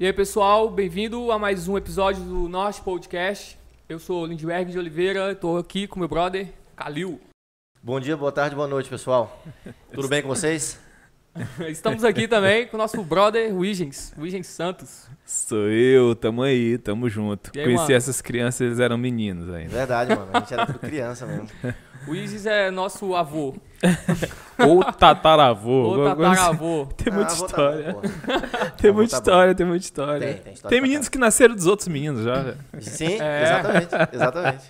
E aí, pessoal, bem-vindo a mais um episódio do Norte Podcast. Eu sou Lindbergh de Oliveira, estou aqui com meu brother, Kalil. Bom dia, boa tarde, boa noite, pessoal. Tudo bem com vocês? Estamos aqui também com o nosso brother, Wigens, Wigens Santos. Sou eu, tamo aí, tamo junto. Aí, Conheci mano? essas crianças, eles eram meninos ainda. Verdade, mano. A gente era tudo criança mesmo. O Wigens é nosso avô, Ou tataravô. ou assim. tataravô. Tem muita Ah, tá história. bom, pô. tem muita tá história, tem muita história. Tem, tem história Tem meninos que nasceram dos outros meninos já. Sim, É. exatamente, exatamente.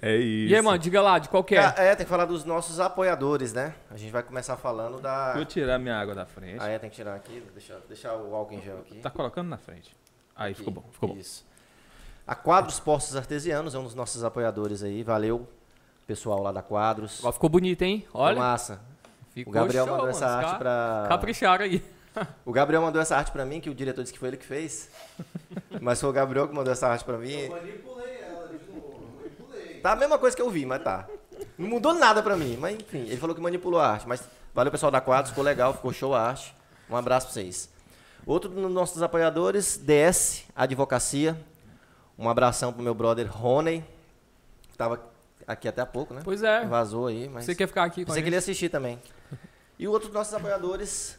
É isso. E aí, mano, diga lá, de qual que é? É, tem que falar dos nossos apoiadores, né? A gente vai começar falando da... Vou tirar minha água da frente. Ah, é, tem que tirar aqui, deixar, deixar o álcool em gel aqui. Tá colocando na frente. Aí, ficou bom, ficou bom. Isso. A Quadros Postos Artesianos é um dos nossos apoiadores aí. Valeu, pessoal lá da Quadros. Agora ficou bonito, hein? Ficou Olha, massa. ficou O Gabriel show, mandou mano. essa arte pra... Capricharam aí. O Gabriel mandou essa arte pra mim, que o diretor disse que foi ele que fez. Mas foi o Gabriel que mandou essa arte pra mim. Eu manipulei ela de novo, manipulei. Tá a mesma coisa que eu vi, mas tá. Não mudou nada pra mim, mas enfim, ele falou que manipulou a arte. Mas valeu pessoal da Quadros, ficou legal, ficou show a arte. Um abraço pra vocês. Outro dos nossos apoiadores, DS Advocacia. Um abração pro meu brother Rony, que tava aqui até há pouco, né? Pois é, Vazou aí, mas... você quer ficar aqui com a Pensei que ele gente? ia assistir também. E outro dos nossos apoiadores,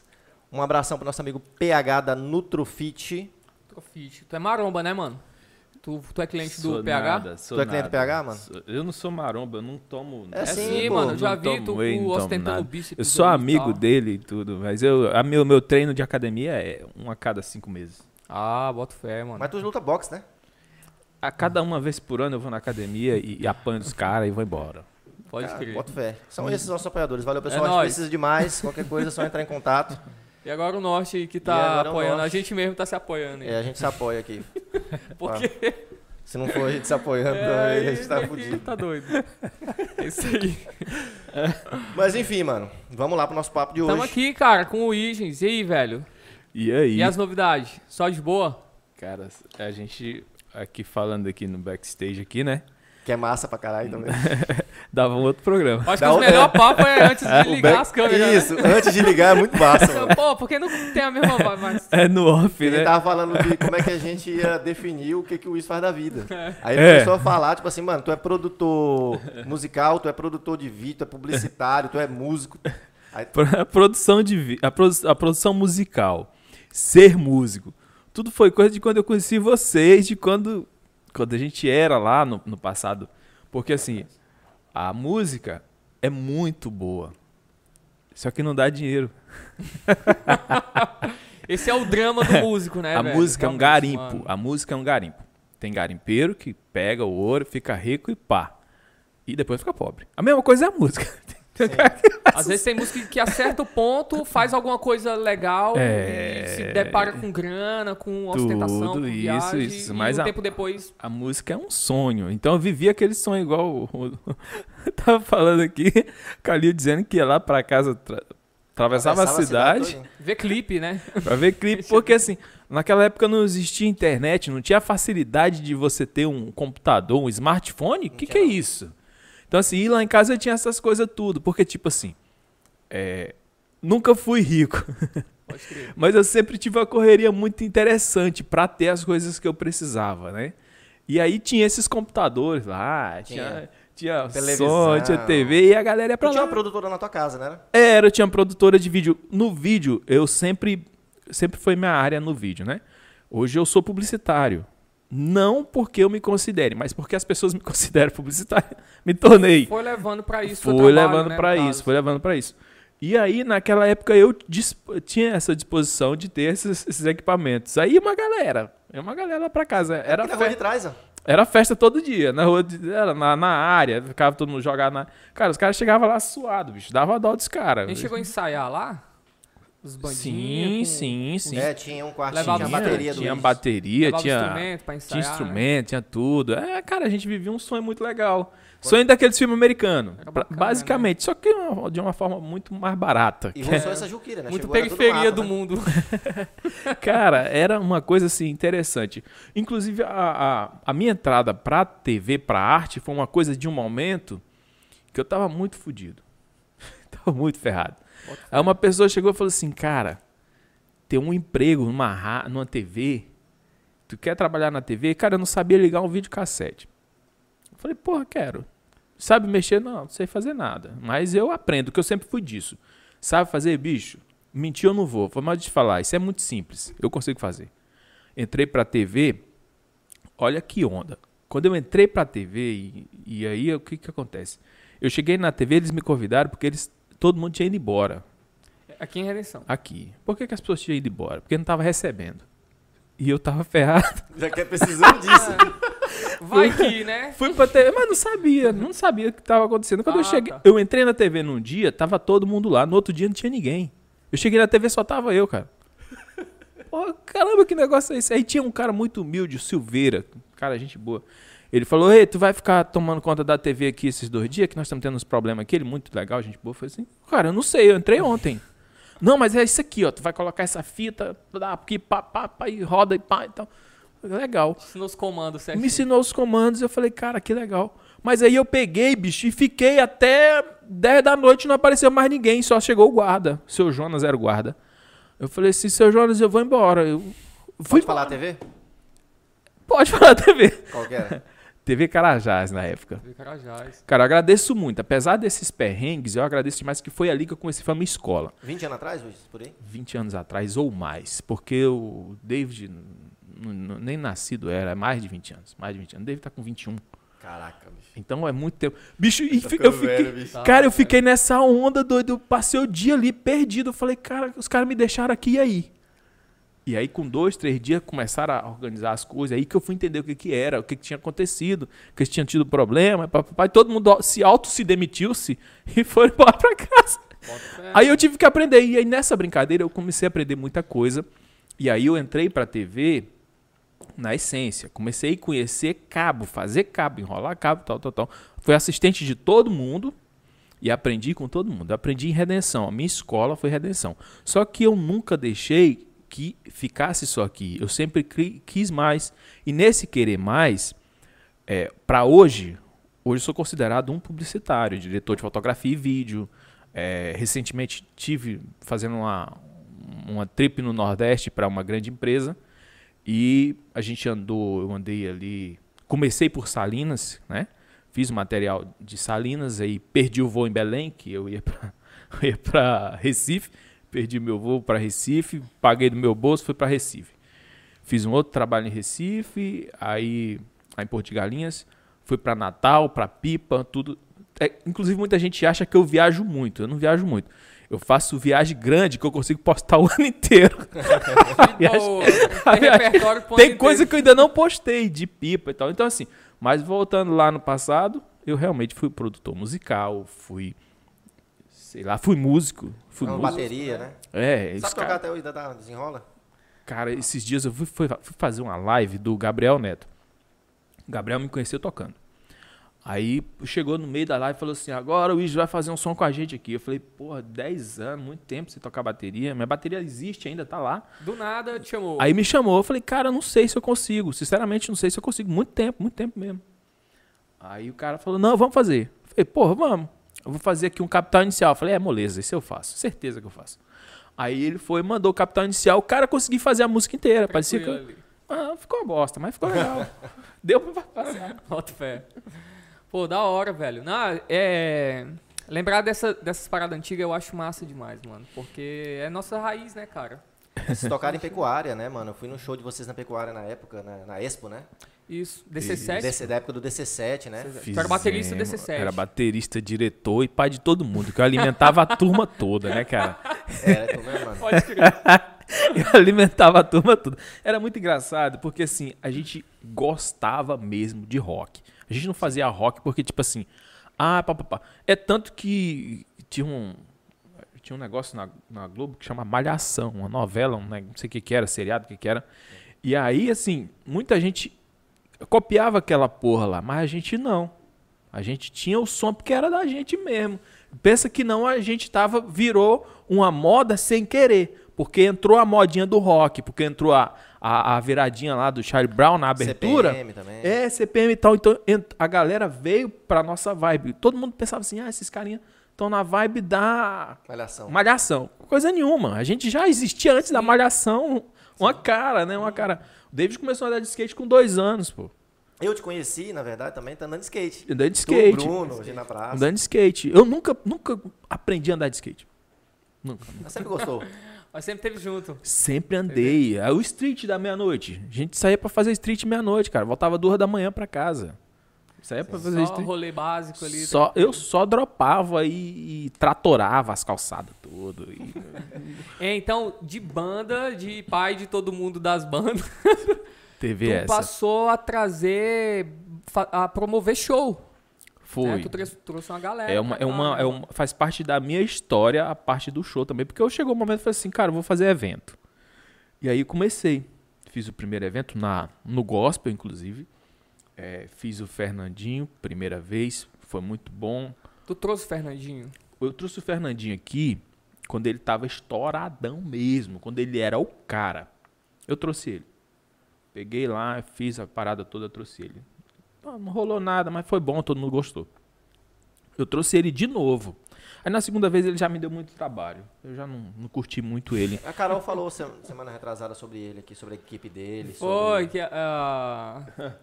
um abração pro nosso amigo PH da Nutrofit. Trofite. Tu é maromba, né, mano? Tu, tu é cliente do Sou PH? nada, sou Tu é cliente do. PH, mano? Eu não sou maromba, eu não tomo. É É sim, sim, pô, mano. Eu já vi tu whey, ostentando nada. bíceps. Eu sou e amigo tal. dele e tudo, mas eu, a meu, meu treino de academia é um a cada cinco meses. Ah, bota fé, mano. Mas tu luta boxe, né? A cada uma vez por ano eu vou na academia e, e apanho dos caras e vou embora. Pode Cara, crer. Bota fé. São esses nossos apoiadores. Valeu, pessoal. É a gente nóis. precisa de mais. Qualquer coisa é só entrar em contato. E agora o Norte que tá apoiando. A gente mesmo tá se apoiando. aí. É, a gente se apoia aqui. Porque Se não for a gente se apoiando, é, a gente tá fudido. tá doido. É isso aí. Mas enfim, mano. Vamos lá pro nosso papo de hoje. Tamo aqui, cara, com o Igens. E aí, velho? E aí, E as novidades? Só de boa? cara, a gente aqui falando aqui no backstage aqui, né? Que é massa pra caralho também. Dava um outro programa. Acho que Da o melhor papo é antes de ligar back- as câmeras. né? Isso, antes de ligar é muito massa, mano. Pô, porque não tem a mesma vibe, mas... É no off, Ele né? tava falando de como é que a gente ia definir o que, que o Wiz faz da vida. Aí ele É. começou a falar, tipo assim, mano, tu é produtor musical, tu é produtor de vídeo, tu é publicitário, tu é músico. Aí, A produção de vi- a, produ- a produção musical, ser músico, tudo foi coisa de quando eu conheci vocês, de quando quando a gente era lá no, no passado, porque assim a música é muito boa, só que não dá dinheiro. Esse é o drama do músico, né, a velho? música é um Realmente, garimpo, mano. a música é um garimpo. Tem garimpeiro que pega o ouro, fica rico e pá, e depois fica pobre. A mesma coisa é a música. Às vezes tem música que acerta o ponto, faz alguma coisa legal É. e se depara com grana, com ostentação, Tudo com isso, viagem, isso, e mas um a- tempo depois... A música é um sonho. Então eu vivi aquele sonho igual o, o- tava falando aqui, Calil dizendo que ia lá pra casa, tra- atravessava a cidade todinha. Vê clipe, né? pra ver clipe, porque assim, naquela época não existia internet, não tinha a facilidade de você ter um computador, um smartphone. O que, que é isso? Então assim, lá em casa eu tinha essas coisas tudo, porque tipo assim, é, nunca fui rico. Mas eu sempre tive uma correria muito interessante pra ter as coisas que eu precisava, né? E aí tinha esses computadores lá, tinha, tinha Televisão. som, tinha TV e a galera ia pra Tu tinha lá. uma produtora na tua casa, né? Era, eu tinha produtora de vídeo. No vídeo, eu sempre sempre foi minha área no vídeo, né? Hoje eu sou publicitário. Não porque eu me considere, mas porque as pessoas me consideram publicitário. Me tornei. Foi levando pra isso. Foi trabalho, levando né, pra no isso, caso. foi levando pra isso. E aí, naquela época, eu tinha essa disposição de ter esses, esses equipamentos. Aí uma galera, uma galera lá pra casa. Era, Aqui na rua de trás, ó. era festa todo dia, na rua, de- era na, na área, ficava todo mundo jogado na... Cara, os caras chegavam lá suado, bicho, dava dó dos caras. A gente chegou a ensaiar lá? Os Sim, bandinhos. sim, sim. É, tinha um quartinho, Levava tinha bateria do tinha Luiz. bateria, Levava tinha, instrumento pra tinha ensaiar, né? instrumento, tinha tudo. É, cara, a gente vivia um sonho muito legal. Sonho daqueles filmes americanos. Bacana, basicamente, só que de uma forma muito mais barata. E que é- essa Juquira, né? Muito Chegou, periferia mato, do né? mundo. Cara, era uma coisa assim interessante. Inclusive, a, a, a minha entrada pra TV, pra arte, foi uma coisa de um momento que eu tava muito fudido. tava muito ferrado. Aí uma pessoa chegou e falou assim: Cara, ter um emprego numa, numa TV, tu quer trabalhar na TV? Cara, eu não sabia ligar um videocassete. Eu falei: Porra, quero. Sabe mexer? Não, não sei fazer nada. Mas eu aprendo, que eu sempre fui disso. Sabe fazer, bicho? Mentir eu não vou. Vou mais te falar. Isso é muito simples. Eu consigo fazer. Entrei pra TV. Olha que onda. Quando eu entrei pra TV, e, e aí o que que acontece? Eu cheguei na TV, eles me convidaram porque eles, todo mundo tinha ido embora Aqui em Redenção. aqui. Por que, que as pessoas tinham ido embora? Porque não tava recebendo. E eu tava ferrado. Já que é precisando disso. Vai que, né? Fui pra TV, mas não sabia, não sabia o que tava acontecendo. Quando eu Ah, cheguei, tá. eu entrei na TV num dia, tava todo mundo lá, no outro dia não tinha ninguém. Eu cheguei na TV só tava eu, cara. Pô, caramba, que negócio é esse? Aí tinha um cara muito humilde, o Silveira, cara, gente boa. Ele falou: Ei, tu vai ficar tomando conta da TV aqui esses dois dias, que nós estamos tendo uns problemas aqui. Ele, muito legal, gente boa. Eu falei assim: Cara, eu não sei, eu entrei ontem. Não, mas é isso aqui, ó. Tu vai colocar essa fita, aqui, pá, pá, pá, e roda e pá, então. Legal. Ensinou os comandos, certo? Me ensinou os comandos, eu falei, cara, que legal. Mas aí eu peguei, bicho, e fiquei até 10 da noite, não apareceu mais ninguém, só chegou o guarda. Seu Jonas era o guarda. Eu falei assim, seu Jonas, eu vou embora. Eu fui Pode falar a TV? Pode falar TV. Qual que era? TV Carajás na época. De Carajás. Cara, eu agradeço muito. Apesar desses perrengues, eu agradeço demais que foi ali que eu conheci a minha escola. 20 anos atrás, Luiz? Por aí? 20 anos atrás ou mais. Porque o David nem nascido era, é mais de 20 anos. Mais de 20 anos. O David tá com 21. Caraca, bicho. Então é muito tempo. Bicho, e Tá ficando eu fiquei. velho, bicho. Cara, eu fiquei nessa onda, doido. Eu passei o dia ali perdido. Eu falei, cara, os caras me deixaram aqui e aí? E aí, com dois, três dias, começaram a organizar as coisas. Aí que eu fui entender o que, que era, o que, que tinha acontecido, que eles tinham tido problema. Papai, todo mundo se auto se demitiu-se e foram embora pra casa. Aí eu tive que aprender. E aí nessa brincadeira eu comecei a aprender muita coisa. E aí eu entrei pra TV na essência. Comecei a conhecer cabo, fazer cabo, enrolar cabo, tal, tal, tal. Fui assistente de todo mundo e aprendi com todo mundo. Aprendi em redenção. A minha escola foi redenção. Só que eu nunca deixei que ficasse só aqui. Eu sempre quis mais. E nesse querer mais, é, para hoje, hoje sou considerado um publicitário, diretor de fotografia e vídeo. É, recentemente tive fazendo uma, uma trip no Nordeste para uma grande empresa e a gente andou, eu andei ali, comecei por Salinas, né? Fiz o material de Salinas, aí perdi o voo em Belém, que eu ia para Recife, perdi meu voo para Recife, paguei do meu bolso, fui para Recife. Fiz um outro trabalho em Recife, aí, aí em Porto de Galinhas, fui para Natal, para Pipa, tudo. É, inclusive muita gente acha que eu viajo muito, eu não viajo muito. Eu faço viagem grande que eu consigo postar o ano inteiro. Tem coisa inteiro. que eu ainda não postei de pipa e tal. Então, assim, mas voltando lá no passado, eu realmente fui produtor musical, fui. Sei lá, fui músico. Fui Uma músico. bateria, né? É, esse Sabe tocar cara, até hoje, ainda tá, desenrola? cara, esses dias eu fui, fui- fui fazer uma live do Gabriel Neto. O Gabriel me conheceu tocando. Aí chegou no meio da live e falou assim: agora o Luiz vai fazer um som com a gente aqui. Eu falei, porra, 10 anos, muito tempo sem tocar bateria. Minha bateria existe ainda, tá lá. Do nada te chamou. Aí me chamou, eu falei, cara, eu não sei se eu consigo. Sinceramente, não sei se eu consigo. Muito tempo, muito tempo mesmo. Aí o cara falou, não, vamos fazer. Eu falei, porra, vamos. Eu vou fazer aqui um capital inicial. Eu falei, é, moleza, isso eu faço. Certeza que eu faço. Aí ele foi, mandou o capital inicial. O cara conseguiu fazer a música inteira. Parecia que. Ah, ficou uma bosta, mas ficou legal. Deu pra passar. Bota fé. Pô, da hora, velho. Não, é. Lembrar dessa, dessas paradas antigas eu acho massa demais, mano. Porque é nossa raiz, né, cara? Vocês tocaram em pecuária, né, mano? Eu fui no show de vocês na pecuária na época, na, na Expo, né? Isso. DC7. DC, da época do DC7, né? Tu era baterista Fizemos. DC7. Era baterista, diretor e pai de todo mundo. Que eu alimentava a turma toda, né, cara? Era, tu mesmo, mano. Pode crer. Eu alimentava a turma tudo. Era muito engraçado, porque assim, a gente gostava mesmo de rock. A gente não fazia rock porque, tipo assim, ah, pá, pá, pá. É tanto que tinha um. tinha um negócio na, na Globo que chama Malhação, uma novela, um, né, não sei o que que era, seriado, o que que era. E aí, assim, muita gente copiava aquela porra lá, mas a gente não. A gente tinha o som porque era da gente mesmo. Pensa que não, a gente tava, virou uma moda sem querer. Porque entrou a modinha do rock, porque entrou a, a, a viradinha lá do Charlie Brown na abertura. CPM também. É, CPM e tal. Então ent- a galera veio pra nossa vibe. Todo mundo pensava assim: ah, esses carinha estão na vibe da Malhação. malhação. Coisa nenhuma. A gente já existia antes da malhação. Uma cara, né? Uma cara. O David começou a andar de skate com dois anos, pô. Eu te conheci, na verdade, também tá andando de skate. Andando de Tu, skate. Bruno, hoje na praça. Andando de skate. Eu nunca, nunca aprendi a andar de skate. Nunca. Mas sempre gostou. Mas sempre teve junto. Sempre andei. É o street da meia-noite. A gente saía pra fazer street meia-noite, cara. Voltava duas da manhã pra casa. Saía pra fazer Só rolê básico ali. Só, eu só dropava e, e tratorava as calçadas tudo. E... É, então, de banda, de pai de todo mundo das bandas, tu essa. passou a trazer, a promover show. Foi. Né? Tu trouxe, trouxe uma galera. É uma, é uma, é uma, faz parte da minha história a parte do show também, porque eu chegou um momento e falei assim, cara, eu vou fazer evento. E aí comecei. Fiz o primeiro evento na, no gospel, inclusive. É, fiz o Fernandinho, primeira vez, foi muito bom. Tu trouxe o Fernandinho. Eu trouxe o Fernandinho aqui quando ele tava estouradão mesmo, quando ele era o cara. Eu trouxe ele. Peguei lá, fiz a parada toda, trouxe ele. Não, não rolou nada, mas foi bom, todo mundo gostou. Eu trouxe ele de novo. Aí na segunda vez ele já me deu muito trabalho. Eu já não, não curti muito ele. A Carol falou se- semana retrasada sobre ele aqui, sobre a equipe dele. Foi, Sobre... que ah,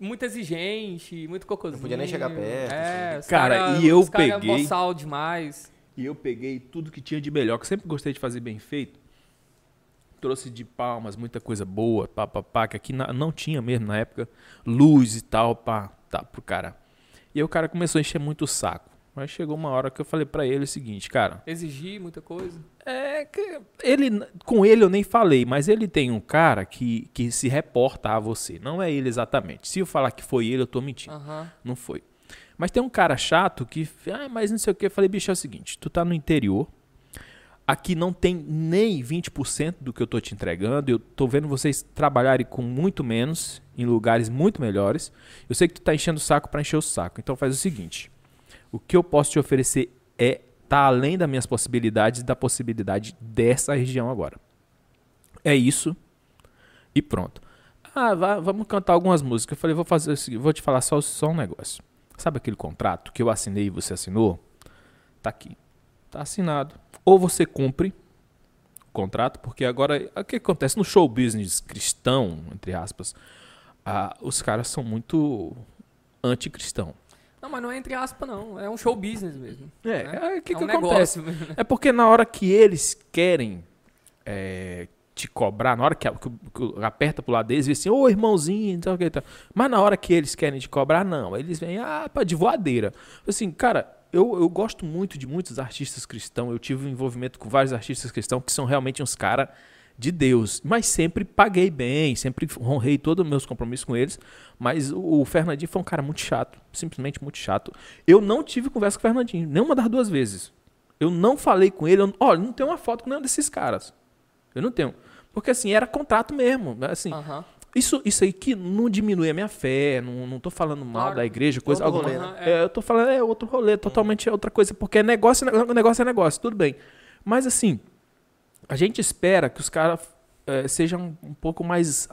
muito exigente, muito cocôzinho. Não podia nem chegar perto, É, os Cara, cara, e eu cara peguei- boçal demais. E eu peguei tudo que tinha de melhor, que sempre gostei de fazer bem feito. Trouxe de palmas, muita coisa boa, pá, pá, pá, que aqui na- não tinha mesmo na época. Luz e tal, pá, tá, pro cara. E aí o cara começou a encher muito o saco. Mas chegou uma hora que eu falei pra ele o seguinte, cara, Exigir muita coisa. é que ele com ele eu nem falei, mas ele tem um cara que, que se reporta a você. Não é ele exatamente. Se eu falar que foi ele, eu tô mentindo. Aham. Não foi. Mas tem um cara chato que, ah, mas não sei o que. Eu falei, bicho, é o seguinte: tu tá no interior, aqui não tem nem 20% do que eu tô te entregando. Eu tô vendo vocês trabalharem com muito menos, em lugares muito melhores. Eu sei que tu tá enchendo o saco pra encher o saco. Então faz o seguinte: o que eu posso te oferecer é tá além das minhas possibilidades da possibilidade dessa região agora. É isso e pronto. Ah, vá- vamos cantar algumas músicas. Eu falei, vou fazer o seguinte, vou te falar só, só um negócio. Sabe aquele contrato que eu assinei e você assinou? Tá aqui. Tá assinado. Ou você cumpre o contrato, porque agora o que acontece no show business cristão, entre aspas, ah, os caras são muito anticristão. Não, mas não é entre aspas, não. É um show business mesmo. É, né? é, o que, é que um acontece? negócio. É porque na hora que eles querem é, te cobrar, na hora que, que, que aperta pro lado deles, e assim, ô irmãozinho, não sei o que. Tá. Mas na hora que eles querem te cobrar, não. Eles vêm, ah, pá, de voadeira. Assim, cara, eu, eu gosto muito de muitos artistas cristãos. Eu tive um envolvimento com vários artistas cristãos que são realmente uns caras de Deus. Mas sempre paguei bem, sempre honrei todos os meus compromissos com eles. Mas o, Fernandinho foi um cara muito chato, simplesmente muito chato. Eu não tive conversa com o Fernandinho, nenhuma das duas vezes. Eu não falei com ele, eu, olha, não tenho uma foto com nenhum desses caras. Eu não tenho. Porque assim, era contrato mesmo. Assim, Aham. isso, isso aí que não diminui a minha fé, não, não tô falando mal Claro. da igreja, coisa Outro alguma. rolê, né? É, eu tô falando, é outro rolê, totalmente é outra coisa, porque é negócio, é negócio é negócio, tudo bem. Mas assim, a gente espera que os caras é, sejam um pouco mais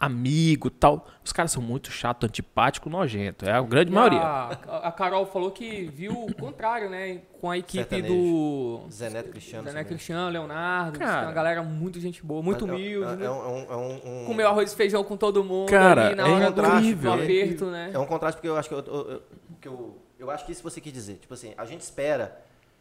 amigo tal. Os caras são muito chato, antipático, nojento. É a grande E maioria. A, a Carol falou que viu o contrário, né? Com a equipe Sertanejo. do. Zé Neto Cristiano. Zé Neto também. Cristiano, Leonardo. é Cara. uma galera muito gente boa, muito Mas é- humilde. É, né? é um, é um- é um- um- Comeu arroz e feijão com todo mundo Cara, ali na é hora do, incrível. do aperto, né? É um contraste porque eu acho que eu, eu, eu- que eu, eu acho que isso você quis dizer. Tipo assim, a gente espera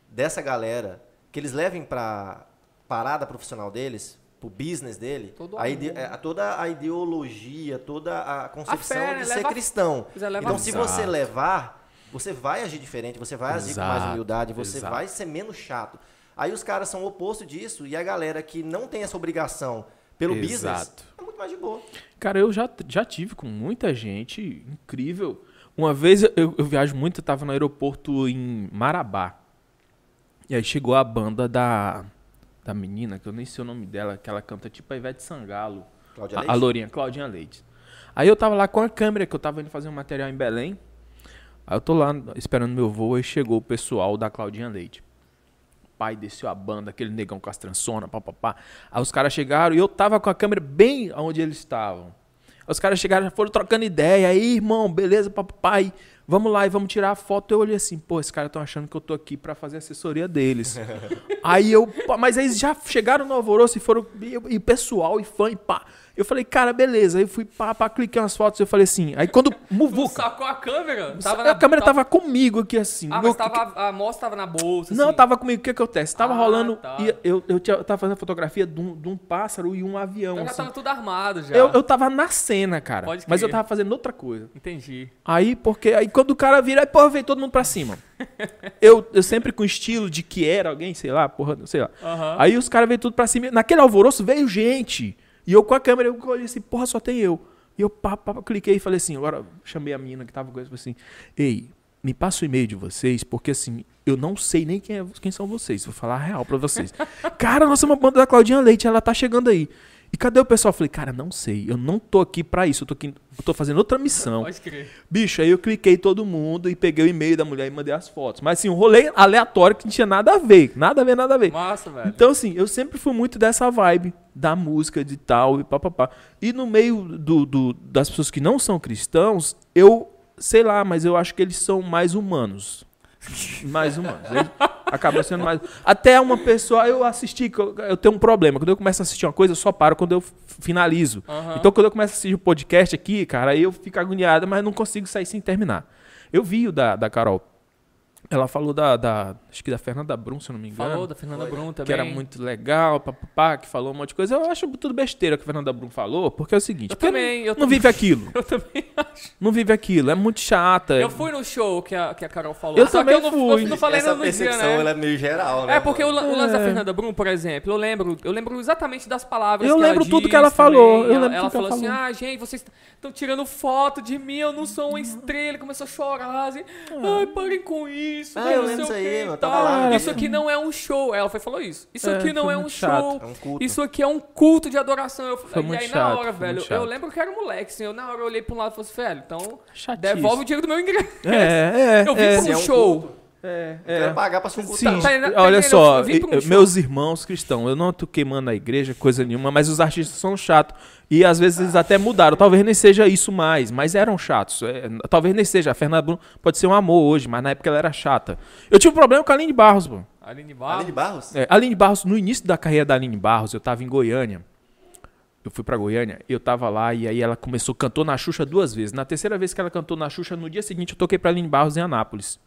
dessa galera que eles levem pra parada profissional deles, pro business dele, Todo a ide- é, toda a ideologia, toda a concepção fé, né? de ser Leva- cristão. Então, a se fé. você levar, você vai agir diferente, você vai agir com mais humildade, você exato. vai ser menos chato. Aí os caras são o oposto disso e a galera que não tem essa obrigação pelo business Exato. é muito mais de boa. Cara, eu já, já tive com muita gente incrível. Uma vez eu, eu viajo muito, eu tava no aeroporto em Marabá. E aí chegou a banda da, da menina, que eu nem sei o nome dela, que ela canta tipo a Ivete Sangalo. Cláudia A, Leite? a Lourinha, Claudinha Leite. Aí eu tava lá com a câmera, que eu tava indo fazer um material em Belém. Aí eu tô lá esperando meu voo e chegou o pessoal da Claudinha Leite. Pai desceu a banda, aquele negão com as trançonas, papapá. Aí os caras chegaram e eu tava com a câmera bem onde eles estavam. Aí os caras chegaram, foram trocando ideia. Aí, irmão, beleza, papai. Vamos lá e vamos tirar a foto. Eu olhei assim, pô, esses caras estão achando que eu tô aqui pra fazer assessoria deles. aí eu, mas aí eles já chegaram no alvoroço e foram, e, e pessoal, e fã, e pá. Eu falei, cara, beleza. Aí eu fui pá, pá, cliquei umas fotos. Eu falei assim, aí quando muvuca, sacou a câmera? a câmera tava comigo aqui assim. Ah, Meu- mas tava, a amostra tava na bolsa, não, assim. tava comigo. O que acontece? Tava Ah, rolando. tá. e eu, eu, tinha- eu tava fazendo fotografia de um, de um pássaro e um avião. Então já assim. tava tudo armado já. eu, eu tava na cena, cara. Pode Mas eu crer. tava fazendo outra coisa. Entendi. Aí, porque. Aí quando o cara vira, aí, porra, veio todo mundo pra cima. eu, eu sempre com estilo de que era alguém, sei lá, porra, sei lá. Aí os caras veio tudo pra cima. Naquele alvoroço veio gente. E eu com a câmera, eu olhei assim, porra, só tem eu. E eu pá, pá, cliquei e falei assim, agora chamei a menina que tava com isso, assim, ei, me passa o e-mail de vocês, porque assim, eu não sei nem quem, é, quem são vocês, vou falar a real pra vocês. cara, nós somos uma banda da Claudinha Leite, ela tá chegando aí. E cadê o pessoal? Eu falei, cara, não sei, eu não tô aqui pra isso, eu tô, aqui, eu tô fazendo outra missão. Pode crer. Bicho, aí eu cliquei todo mundo e peguei o e-mail da mulher e mandei as fotos. Mas assim, um rolê aleatório que não tinha nada a ver, nada a ver, nada a ver. Massa, velho. Então, assim, eu sempre fui muito dessa vibe da música de tal e papapá. E no meio do, do- das pessoas que não são cristãos, eu sei lá, mas eu acho que eles são mais humanos. Mais. Eles acabam sendo mais. Até uma pessoa, eu assisti, eu, tenho um problema. Quando eu começo a assistir uma coisa, eu só paro quando eu finalizo. Aham. Então, quando eu começo a assistir o podcast aqui, cara, aí eu fico agoniado, mas não consigo sair sem terminar. Eu vi o da, da Carol. Ela falou da, da. Acho que da Fernanda Brum, se eu não me engano Falou da Fernanda Brum também. que era muito legal, papapá, que falou um monte de coisa. Eu acho tudo besteira que a Fernanda Brum falou, porque é o seguinte, Eu também, eu não, também. vive aquilo. Eu também acho. Não vive aquilo, é muito chata. Eu fui no show que a, que a Carol falou. Eu Só também que eu não, fui. eu não falei Essa no dia, percepção né? ela é meio geral, né? É, porque o, o lance da É. Fernanda Brum, por exemplo, eu lembro, eu lembro exatamente das palavras Eu que lembro ela tudo disse que ela falou, também. eu lembro ela tudo que ela falou assim, falou. ah, gente, vocês estão tirando foto de mim, eu não sou uma estrela. Começou a chorar, assim, ai, parem com isso. Ah, que eu lembro isso aí, eu tava lá, Isso aqui não é um show. Ela foi falou isso. Isso É, aqui não é um show. É um culto. Isso aqui é um culto de adoração. Eu, Foi e muito aí, na hora, velho, eu lembro que era moleque, assim. Eu, na hora eu olhei pra um lado e falei assim, velho, então Chatice. devolve o dinheiro do meu ingresso. É, é, Eu vim é. pra um é um show. É, eu quero é. pagar pra um. Sim, Tá, tá, tá olha só, um meus irmãos cristãos, eu não tô queimando a igreja, coisa nenhuma, mas os artistas são chatos. E às vezes eles até mudaram. Talvez nem seja isso mais, mas eram chatos. É, talvez nem seja. A Fernanda Bruno pode ser um amor hoje, mas na época ela era chata. Eu tive um problema com a Aline Barros, pô. Aline Ali Barros. de Barros? É, Aline Barros, no início da carreira da Aline Barros, eu tava em Goiânia. Eu fui pra Goiânia, eu tava lá e aí ela começou, cantou na Xuxa duas vezes. Na terceira vez que ela cantou na Xuxa, no dia seguinte eu toquei pra Aline Barros em Anápolis.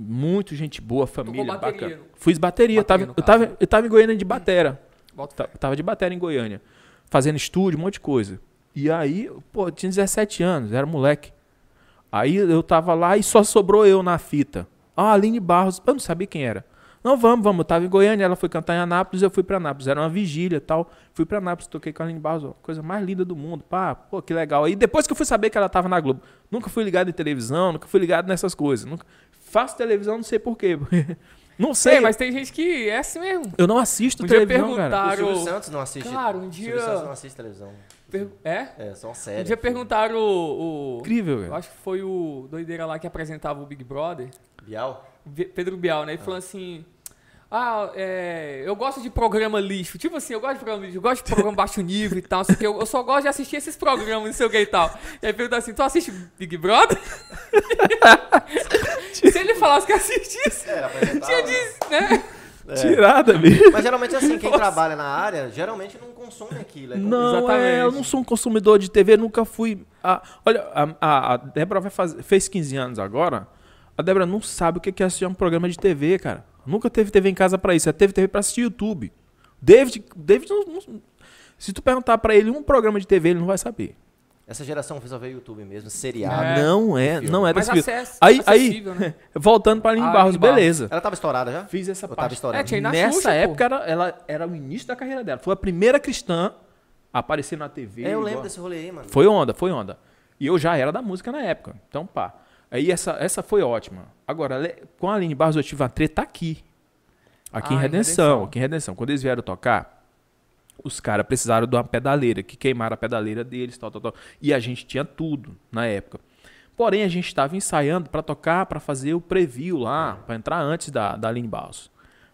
Muito gente boa, família, bateria, bacana. Fiz bateria, bateria, tava, eu, tava, eu tava em Goiânia de batera. Bota Ta- Tava de batera em Goiânia. Fazendo estúdio, um monte de coisa. E aí, pô, eu tinha 17 anos, era moleque. Aí eu tava lá e só sobrou eu na fita. Ah, Aline Barros, eu não sabia quem era. Não, vamos, vamos. Eu tava em Goiânia, ela foi cantar em Anápolis, eu fui pra Anápolis. Era uma vigília e tal. Fui pra Anápolis, toquei com a Aline Barros, ó, coisa mais linda do mundo. Pá, pô, que legal. Aí depois que eu fui saber que ela tava na Globo, nunca fui ligado em televisão, nunca fui ligado nessas coisas. Nunca... Faço televisão, não sei porquê. não sei, Sei, mas tem gente que é assim mesmo. eu não assisto Um dia televisão, cara. O. Silvio Santos não assiste. Cara, um O dia- Silvio Santos não assiste televisão. Per- É? É, só uma Um dia perguntaram o. o- Incrível, eu velho. acho que foi o doideira lá que apresentava o Big Brother, Bial? Pedro Bial, né? Ele falou assim. Ah, é, eu gosto de programa lixo. Tipo assim, eu gosto de programa lixo, eu gosto de programa baixo nível e tal. Só que eu, eu só gosto de assistir esses programas, não sei o que e tal. E aí perguntou assim: tu assiste Big Brother? Se ele falasse que assistisse, É, apresentava. tinha né? disse, né? É. Tirada, bicho. Mas geralmente é assim, quem trabalha na área, geralmente não consome aquilo. É Não, Exatamente. é, eu não sou um consumidor de TV, nunca fui. a- olha, a, a, a Débora vai fazer, fez 15 anos agora. A Débora não sabe o que é assistir um programa de TV, cara. Nunca teve TV em casa pra isso. Ela teve TV pra assistir YouTube. David, David não- não- se tu perguntar pra ele um programa de TV, ele não vai saber. Essa geração só vê YouTube mesmo, seriado. É, não é, não é desse acesso, Aí, aí né? voltando pra Aline Ah, Barros, beleza. Ela tava estourada já? Fiz essa tava parte. estourada? É, tinha na Nessa Xuxa, época era, ela era o início da carreira dela. Foi a primeira cristã a aparecer na TV. É, eu igual- lembro desse rolê aí, mano. Foi onda, foi onda. E eu já era da música na época. Então, pá. Aí essa, essa foi ótima. Agora, com a Aline Barros eu tive uma treta aqui. Aqui Ah, em em Redenção, Redenção. aqui em Redenção. Quando eles vieram tocar, os caras precisaram de uma pedaleira, que queimaram a pedaleira deles, tal, tal, tal. E a gente tinha tudo na época. Porém, a gente estava ensaiando pra tocar, pra fazer o preview lá, pra entrar antes da, da Aline Baus.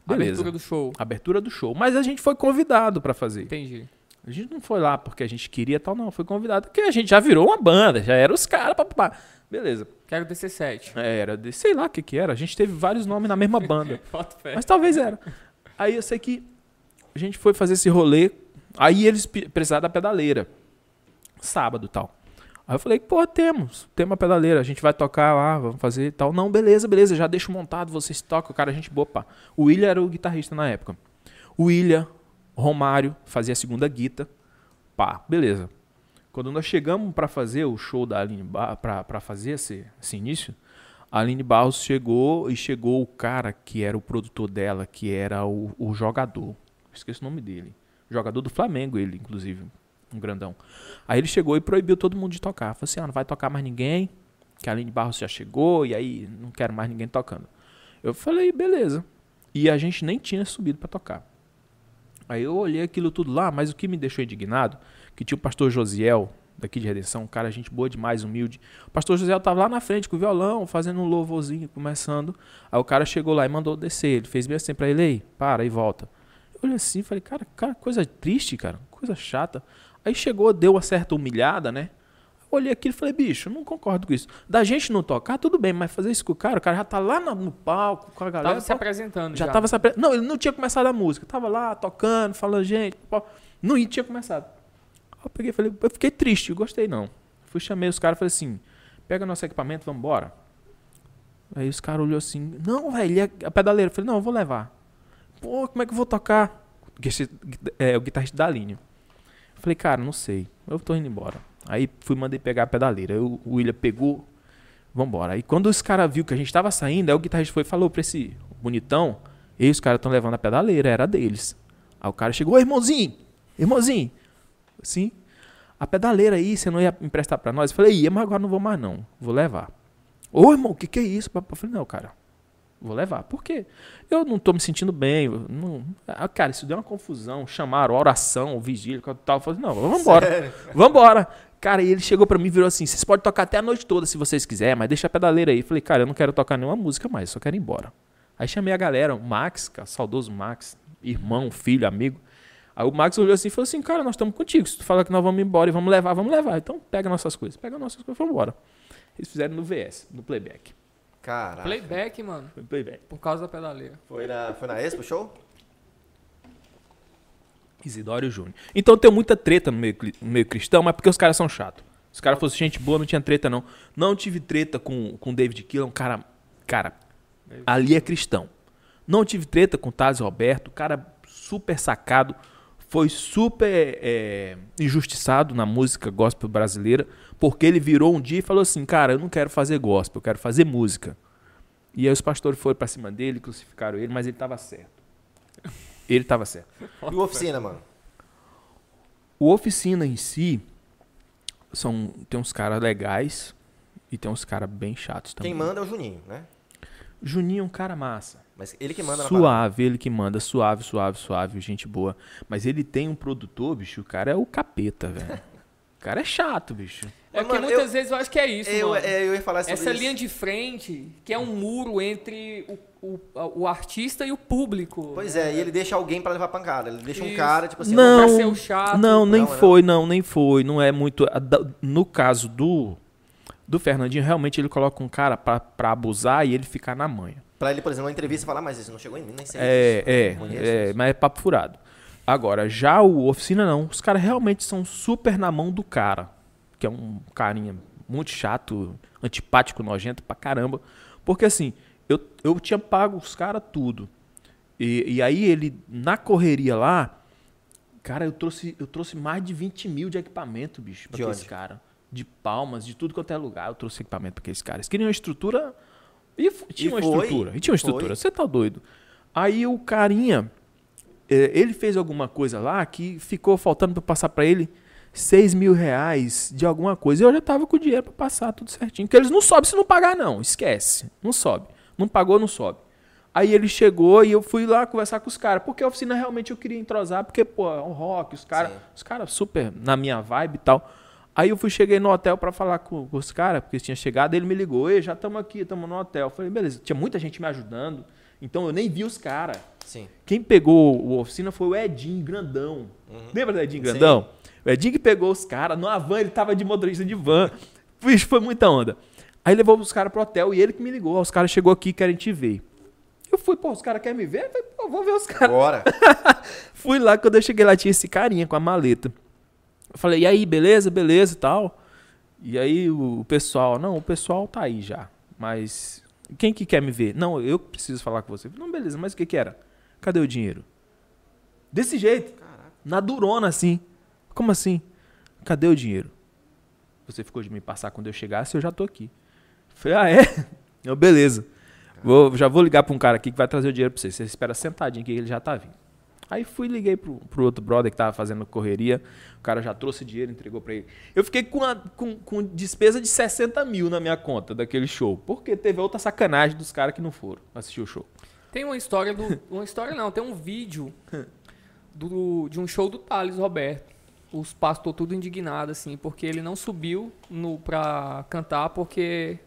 Beleza. Abertura do show. Abertura do show. Mas a gente foi convidado pra fazer. Entendi. A gente não foi lá porque a gente queria tal, não. Foi convidado porque a gente já virou uma banda, já era os caras, papapá. Beleza. Quero descer 7. Era, de, sei lá o que que era. A gente teve vários nomes na mesma banda. Mas talvez era. Aí eu sei que a gente foi fazer esse rolê. Aí eles precisaram da pedaleira. Sábado e tal. Aí eu falei, pô, temos. Temos a pedaleira. A gente vai tocar lá, vamos fazer e tal. Não, beleza, beleza. Já deixo montado, vocês tocam. O cara, a gente boa, pá. O William era o guitarrista na época. O William, Romário, fazia a segunda guita. Pá, beleza. Quando nós chegamos pra fazer o show da Aline Barros, pra fazer esse, esse início, a Aline Barros chegou e chegou o cara que era o produtor dela, que era o, o jogador. Esqueci o nome dele. Jogador do Flamengo, ele, inclusive. Um grandão. Aí ele chegou e proibiu todo mundo de tocar. Falou assim: ah, não vai tocar mais ninguém, que a Aline Barros já chegou, e aí não quero mais ninguém tocando. Eu falei, beleza. E a gente nem tinha subido pra tocar. Aí eu olhei aquilo tudo lá, mas o que me deixou indignado, que tinha o pastor Josiel, daqui de Redenção, um cara, gente boa demais, humilde. O pastor Josiel tava lá na frente com o violão, fazendo um louvorzinho, começando. Aí o cara chegou lá e mandou descer. Ele fez bem assim pra ele, ei, para e volta. Eu olhei assim, falei, cara, cara, coisa triste, cara, coisa chata. Aí chegou, deu uma certa humilhada, né? Eu olhei aquilo e falei, bicho, não concordo com isso. Da gente não tocar, tudo bem, mas fazer isso com o cara, o cara já tá lá no palco com a galera. Tava se apresentando já já. tava se apre- Não, ele não tinha começado a música. Tava lá tocando, falando, gente. Não ia- tinha começado. Eu peguei e falei, eu fiquei triste, eu gostei não. Fui chamei os caras e falei assim: pega nosso equipamento, vamos embora. Aí os caras olhou assim: não, velho, e a- a pedaleira. Eu falei: não, eu vou levar. Pô, como é que eu vou tocar? É, o guitarrista da linha. Eu falei, cara, não sei. Eu tô indo embora. Aí fui, mandei pegar a pedaleira. O William pegou, vambora. Aí quando os caras viu que a gente tava saindo, aí o guitarrista foi e falou pra esse bonitão: Ei, os caras estão levando a pedaleira, era deles. Aí o cara chegou, "Ô, irmãozinho, irmãozinho, sim, a pedaleira aí, você não ia emprestar pra nós? Eu falei, ia, mas agora não vou mais não, vou levar. Ô, irmão, o que que é isso? Eu falei, não, cara, vou levar. Por quê? Eu não tô me sentindo bem. Não... Ah, cara, isso deu uma confusão. Chamaram oração, vigília, tal. Eu falei, não, vamos embora. Sério? Vambora. Cara, e ele chegou pra mim e virou assim: vocês podem tocar até a noite toda se vocês quiserem, mas deixa a pedaleira aí. Eu falei, cara, eu não quero tocar nenhuma música mais, só quero ir embora. Aí chamei a galera, o Max, cara, saudoso Max, irmão, filho, amigo. Aí o Max olhou assim e falou assim: cara, nós estamos contigo. Se tu falar que nós vamos embora e vamos levar, vamos levar. Então pega nossas coisas. Pega nossas coisas e vamos embora. Eles fizeram no VS, no playback. Caraca. Playback, mano. Foi playback. Por causa da pedaleira. Foi na, foi na Expo Show? Isidório Júnior. Então tem muita treta no meio, no meio cristão, mas porque os caras são chatos. Os caras fossem gente boa, não tinha treta, não. Não tive treta com com o David Killan, um cara. Cara, ali é cristão. Não tive treta com o Taz Roberto, cara super sacado. Foi super é, injustiçado na música gospel brasileira, porque ele virou um dia e falou assim: Cara, eu não quero fazer gospel, eu quero fazer música. E aí os pastores foram pra cima dele, crucificaram ele, mas ele tava certo. Ele tava certo. E o Oficina, mano? O oficina em si são tem uns caras legais e tem uns caras bem chatos também. Quem manda é o Juninho, né? Juninho é um cara massa. Mas ele que manda. Suave, ele que manda, suave, suave, suave, gente boa. Mas ele tem um produtor, bicho, o cara é o capeta, velho. O cara é chato, bicho. É porque mano, muitas eu- vezes eu acho que é isso, Eu, mano. é, eu ia falar sobre Essa isso. linha de frente, que é um muro entre o, o, o artista e o público. Pois é, e ele deixa alguém pra levar pancada. Ele deixa um Isso. cara, tipo assim... Não. Pra ser o chato. Não, nem Não, não. foi, não, nem foi. Não é muito. No caso do do Fernandinho, realmente ele coloca um cara pra, pra abusar e ele ficar na manha. Pra ele, por exemplo, numa entrevista falar, mas isso não chegou em mim, nem sei. É, é, não conheço é, isso. mas é papo furado. Agora, já o Oficina não. Os caras realmente são super na mão do cara. Que é um carinha muito chato, antipático, nojento pra caramba. Porque assim, eu, eu tinha pago os caras tudo. E, e aí ele, na correria lá, cara, eu trouxe, eu trouxe mais de 20 mil de equipamento, bicho, pra De onde? caras. De palmas, de tudo quanto é lugar. Eu trouxe equipamento pra aqueles caras. Eles queriam uma estrutura. E, tinha uma foi, estrutura. E tinha uma estrutura. Você tá doido. Aí o carinha, eh, ele fez alguma coisa lá que ficou faltando pra passar pra ele 6 mil reais de alguma coisa. E eu já tava com o dinheiro pra passar tudo certinho. Porque eles não sobem se não pagar, não. Esquece. Não sobe. Não pagou, não sobe. Aí ele chegou e eu fui lá conversar com os caras. Porque a oficina realmente eu queria entrosar, porque, pô, é um rock, os caras, os caras super na minha vibe e tal. Aí eu fui, cheguei no hotel pra falar com, com os caras, porque eles tinham chegado, ele me ligou, ei, já estamos aqui, estamos no hotel. Eu falei, beleza, tinha muita gente me ajudando, então eu nem vi os caras. Sim. Quem pegou o oficina foi o Edinho Grandão. Lembra do Edinho Grandão? O Edinho que pegou os caras numa van, ele tava de motorista de van. Vixe, foi muita onda. Aí levou os caras pro hotel e ele que me ligou. Os caras chegou aqui querem te ver. Eu fui, pô, os caras querem me ver? Eu falei, pô, vou ver os caras. Agora. Fui lá, quando eu cheguei lá, tinha esse carinha com a maleta. Eu falei, e aí, beleza, beleza e tal. E aí o pessoal, não, o pessoal tá aí já. Mas quem que quer me ver? Não, eu preciso falar com você. Não, beleza, mas o que que era? Cadê o dinheiro? Desse jeito. Na durona, assim. Como assim? Cadê o dinheiro? Você ficou de me passar quando eu chegasse, eu já tô aqui. Falei, ah, é? Eu, beleza. Vou, já vou ligar pra um cara aqui que vai trazer o dinheiro pra você. Você espera sentadinho aqui, ele já tá vindo. Aí fui liguei pro, pro outro brother que tava fazendo correria. O cara já trouxe dinheiro, entregou pra ele. Eu fiquei com, a- com, com despesa de 60 mil na minha conta daquele show. Porque teve outra sacanagem dos caras que não foram assistir o show. Tem uma história do. Uma história não, tem um vídeo do, de um show do Thales Roberto. Os pastores tudo indignado, assim, porque ele não subiu no, pra cantar porque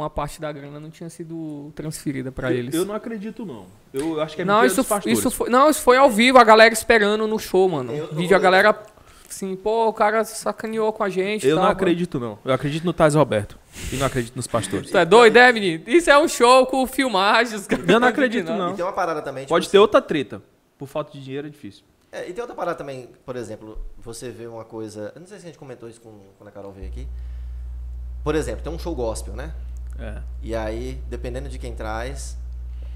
uma parte da grana não tinha sido transferida pra eu, eles. eu não acredito, não. Eu, eu acho que é não, isso, isso foi, não, isso foi ao vivo, a galera esperando no show, mano. Outro Vídeo, a galera, assim, pô, o cara sacaneou com a gente. Eu tal, não acredito, não. Eu acredito no Tais Roberto. E não acredito nos pastores. Tu é doido, é, menino? Isso é um show com filmagens. cara. Eu não acredito, não. E tem uma parada também. tipo Pode assim, ter outra treta. Por falta de dinheiro é difícil. É, e tem outra parada também, por exemplo, você vê uma coisa. Eu não sei se a gente comentou isso com, quando a Carol veio aqui. Por exemplo, tem um show gospel, né? É. E aí, dependendo de quem traz,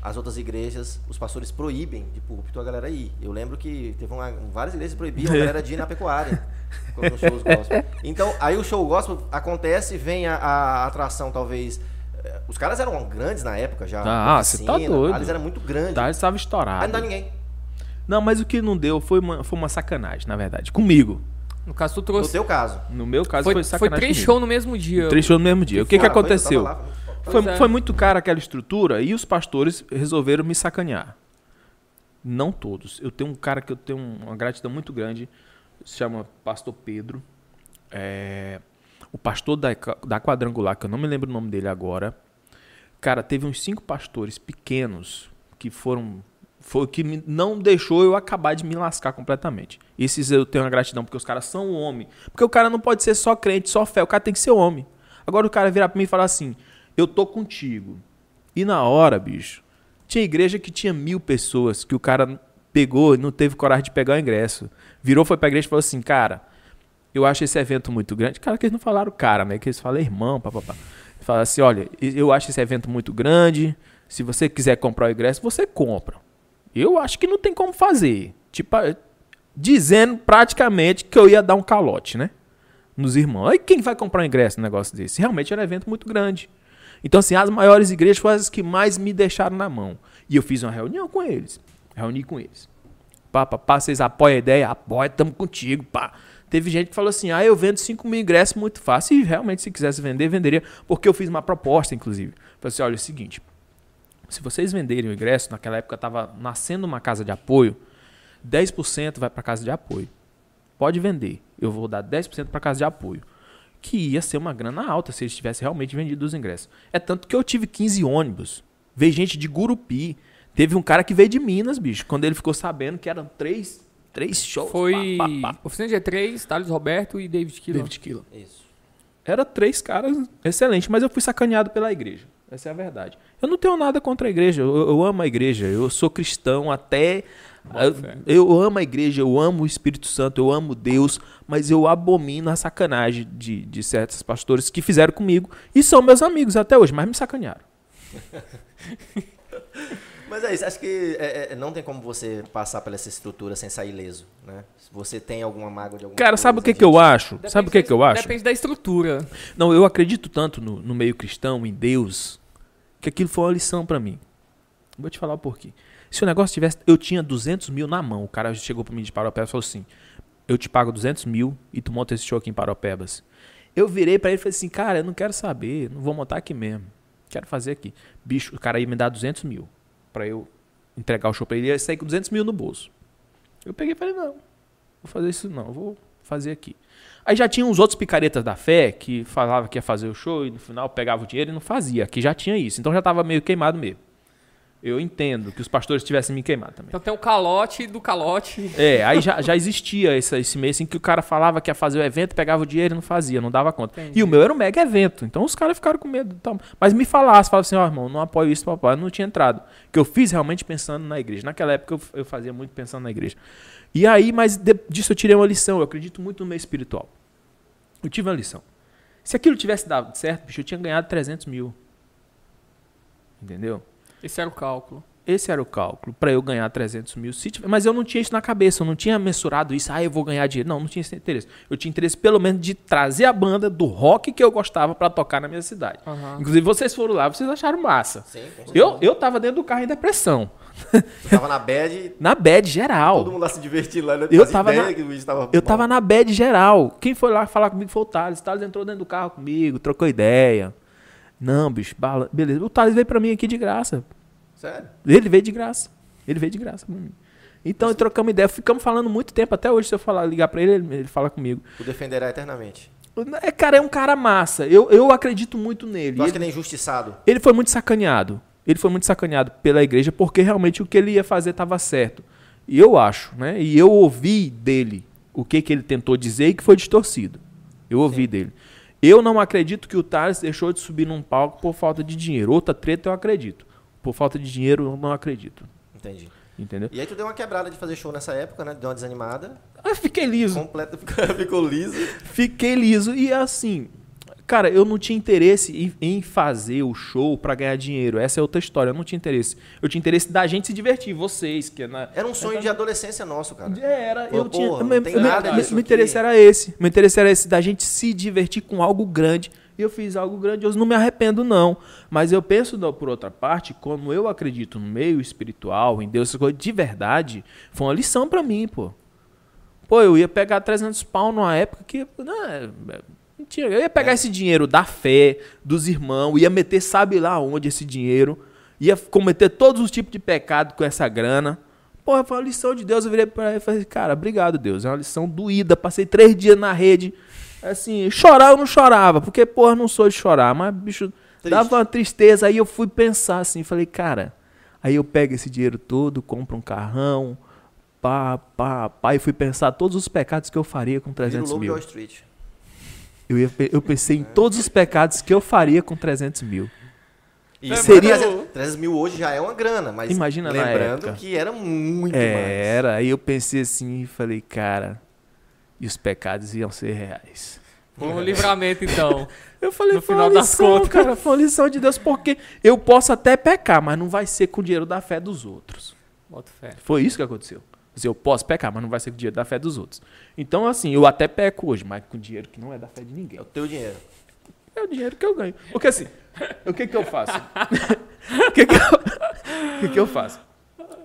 as outras igrejas, os pastores proíbem de púlpito a galera ir. Eu lembro que teve uma, várias igrejas que proibiam a galera de ir na pecuária. com shows gospel. Então, aí o show gospel acontece, vem a, a atração, talvez. eh, Os caras eram grandes na época já. Ah, você tá doido. Eles eram muito grandes. Tá, estava Aí estourado. não dá ninguém. Não, mas o que não deu foi uma, foi uma sacanagem, na verdade. Comigo. No caso, tu No trouxe. teu caso. No meu caso Foi, foi, foi sacanagem. três comigo. shows no mesmo dia. Três shows no mesmo dia. O que, que foi, aconteceu? lá, foi. Foi, é. foi muito cara aquela estrutura e os pastores resolveram me sacanear. Não todos. Eu tenho um cara que eu tenho uma gratidão muito grande, se chama Pastor Pedro. É, o pastor da, da quadrangular, que eu não me lembro o nome dele agora. Cara, teve uns cinco pastores pequenos que foram. Foi o que me- não deixou eu acabar de me lascar completamente. Esses eu tenho uma gratidão, porque os caras são homem. Porque o cara não pode ser só crente, só fé. O cara tem que ser homem. Agora o cara virar pra mim e falar assim: Eu tô contigo. E na hora, bicho, tinha igreja que tinha mil pessoas que o cara pegou e não teve coragem de pegar o ingresso. Virou, foi pra igreja e falou assim: Cara, eu acho esse evento muito grande. Cara, que eles não falaram cara, né? Que eles falam irmão, papapá. Fala assim: olha, eu acho esse evento muito grande. Se você quiser comprar o ingresso, você compra. Eu acho que não tem como fazer. Tipo, eh, dizendo praticamente que eu ia dar um calote, né? Nos irmãos. Aí quem vai comprar um ingresso num negócio desse? Realmente era um evento muito grande. Então, assim, as maiores igrejas foram as que mais me deixaram na mão. E eu fiz uma reunião com eles. Reuni com eles. Pá, pá, pá, vocês apoiam a ideia? Apoia, tamo contigo, pá. Teve gente que falou assim, ah, eu vendo 5 mil ingressos muito fácil. E realmente, se quisesse vender, venderia. Porque eu fiz uma proposta, inclusive. Falei assim, olha, é o seguinte. Se vocês venderem o ingresso, naquela época estava nascendo uma casa de apoio, 10% vai para casa de apoio. Pode vender. Eu vou dar 10% para casa de apoio. Que ia ser uma grana alta se eles tivessem realmente vendido os ingressos. É tanto que eu tive 15 ônibus. Veio gente de Gurupi. Teve um cara que veio de Minas, bicho. Quando ele ficou sabendo que eram três, três shows. Foi pá, pá, pá. Oficina G3, Thales Roberto e David Kilo. David Killa. Isso. Era três caras excelentes, mas eu fui sacaneado pela igreja. Essa é a verdade. Eu não tenho nada contra a igreja. Eu, eu amo a igreja. Eu sou cristão até. Eu, eu amo a igreja, eu amo o Espírito Santo, eu amo Deus, mas eu abomino a sacanagem de, de certos pastores que fizeram comigo. E são meus amigos até hoje, mas me sacanearam. Mas é isso, acho que é, é, não tem como você passar pela essa estrutura sem sair ileso, né? Se você tem alguma mágoa de alguma Cara, coisa, sabe o que, que eu acho? Depende sabe o que, da- que eu acho? Depende da estrutura. Não, eu acredito tanto no, no meio cristão, em Deus, que aquilo foi uma lição pra mim. Vou te falar o porquê. Se o negócio tivesse. Eu tinha 200 mil na mão. O cara chegou pra mim de Paropebas e falou assim: Eu te pago 200 mil e tu monta esse show aqui em Paropebas. Eu virei pra ele e falei assim: Cara, eu não quero saber. Não vou montar aqui mesmo. Quero fazer aqui. Bicho, o cara ia me dar 200 mil. pra eu entregar o show pra ele. Ele ia sair com 200 mil no bolso. Eu peguei e falei, não, vou fazer isso não, vou fazer aqui. Aí já tinha uns outros picaretas da fé que falavam que ia fazer o show e no final pegava o dinheiro e não fazia. Aqui já tinha isso. Então já tava meio queimado mesmo. Eu entendo que os pastores tivessem me queimado também. Então tem o calote do calote. É, aí já, já existia esse, esse mês em que o cara falava que ia fazer o evento, pegava o dinheiro e não fazia, não dava conta. Entendi. E o meu era um mega evento, então os caras ficaram com medo. Então, mas me falasse, falavam assim, ó irmão, não apoio isso, papai, eu não tinha entrado. Que eu fiz realmente pensando na igreja. Naquela época eu, eu fazia muito pensando na igreja. E aí, mas de- disso eu tirei uma lição, eu acredito muito no meio espiritual. Eu tive uma lição. Se aquilo tivesse dado certo, bicho, eu tinha ganhado 300 mil. Entendeu? Esse era o cálculo. Esse era o cálculo, para eu ganhar 300 mil. Mas eu não tinha isso na cabeça, eu não tinha mensurado isso, ah, eu vou ganhar dinheiro. Não, não tinha esse interesse. Eu tinha interesse, pelo menos, de trazer a banda do rock que eu gostava para tocar na minha cidade. Aham. Inclusive, vocês foram lá, vocês acharam massa. Sim. Eu, eu tava dentro do carro em depressão. Eu tava na bad, Na bad geral. todo mundo lá se divertindo lá. né? Eu tava na- que o bicho tava Eu tava na bad geral. Quem foi lá falar comigo foi o Thales. O Thales entrou dentro do carro comigo, trocou ideia. Não, bicho, bala- beleza. O Thales veio pra mim aqui de graça. Sério? Ele veio de graça. Ele veio de graça pra mim. Então, eu trocamos ideia. Ficamos falando muito tempo. Até hoje, se eu falar, ligar pra ele, ele, ele fala comigo. O defenderá eternamente. É, cara, é um cara massa. Eu, eu acredito muito nele. Tu acha Ele, que ele é injustiçado? ele foi muito sacaneado. Ele foi muito sacaneado pela igreja porque realmente o que ele ia fazer estava certo. E eu acho, né? E eu ouvi dele o que, que ele tentou dizer e que foi distorcido. Eu ouvi dele. Eu não acredito que o Thales deixou de subir num palco por falta de dinheiro. Outra treta eu acredito. Por falta de dinheiro eu não acredito. Entendi. Entendeu? E aí tu deu uma quebrada de fazer show nessa época, né? Deu uma desanimada. Eu fiquei liso. Completa, ficou liso. Fiquei liso. E assim, cara, eu não tinha interesse em, fazer o show pra ganhar dinheiro. Essa é outra história. Eu não tinha interesse. Eu tinha interesse da gente se divertir, vocês, que é na. Era um sonho de adolescência nosso, cara. Era, Pô, eu tinha. porra, nada meu- interesse era esse. Meu interesse era esse, da gente se divertir com algo grande. E eu fiz algo grandioso. Não me arrependo, não. Mas eu penso, por outra parte, como eu acredito no meio espiritual, em Deus, essas coisas, de verdade, foi uma lição pra mim, pô. Pô, eu ia pegar 300 pau numa época que. Não, é- é- mentira. Eu ia pegar esse dinheiro da fé, dos irmãos, ia meter, sabe lá onde esse dinheiro, ia cometer todos os tipos de pecado com essa grana. Porra, foi uma lição de Deus. Eu virei pra ele e falei, cara, obrigado, Deus. É uma lição doída. Passei três dias na rede. Assim, chorar eu não chorava, porque, porra, não sou de chorar, mas, bicho, dava uma tristeza. Aí eu fui pensar assim, falei, cara, aí eu pego esse dinheiro todo, compro um carrão, pá, pá, pá, e fui pensar todos os pecados que eu faria com Vira o 300 lobo de mil. Wall Street. Eu, ia eu pensei em todos os pecados que eu faria com 300 mil. E Seria- 300, 300 mil hoje já é uma grana, mas Imagina na lembrando época. que era muito É, mais. era, aí eu pensei assim e falei, cara, e os pecados iam ser reais. Foi um livramento, então. Eu falei, No foi final uma das lição, contas. cara, foi uma lição de Deus, porque eu posso até pecar, mas não vai ser com o dinheiro da fé dos outros. Foi isso que aconteceu. Assim, eu posso pecar, mas não vai ser com o dinheiro da fé dos outros. Então, assim, eu até peco hoje, mas com dinheiro que não é da fé de ninguém. É o teu dinheiro. É o dinheiro que eu ganho. Porque assim, o que que eu faço? o que que eu, o que que eu faço?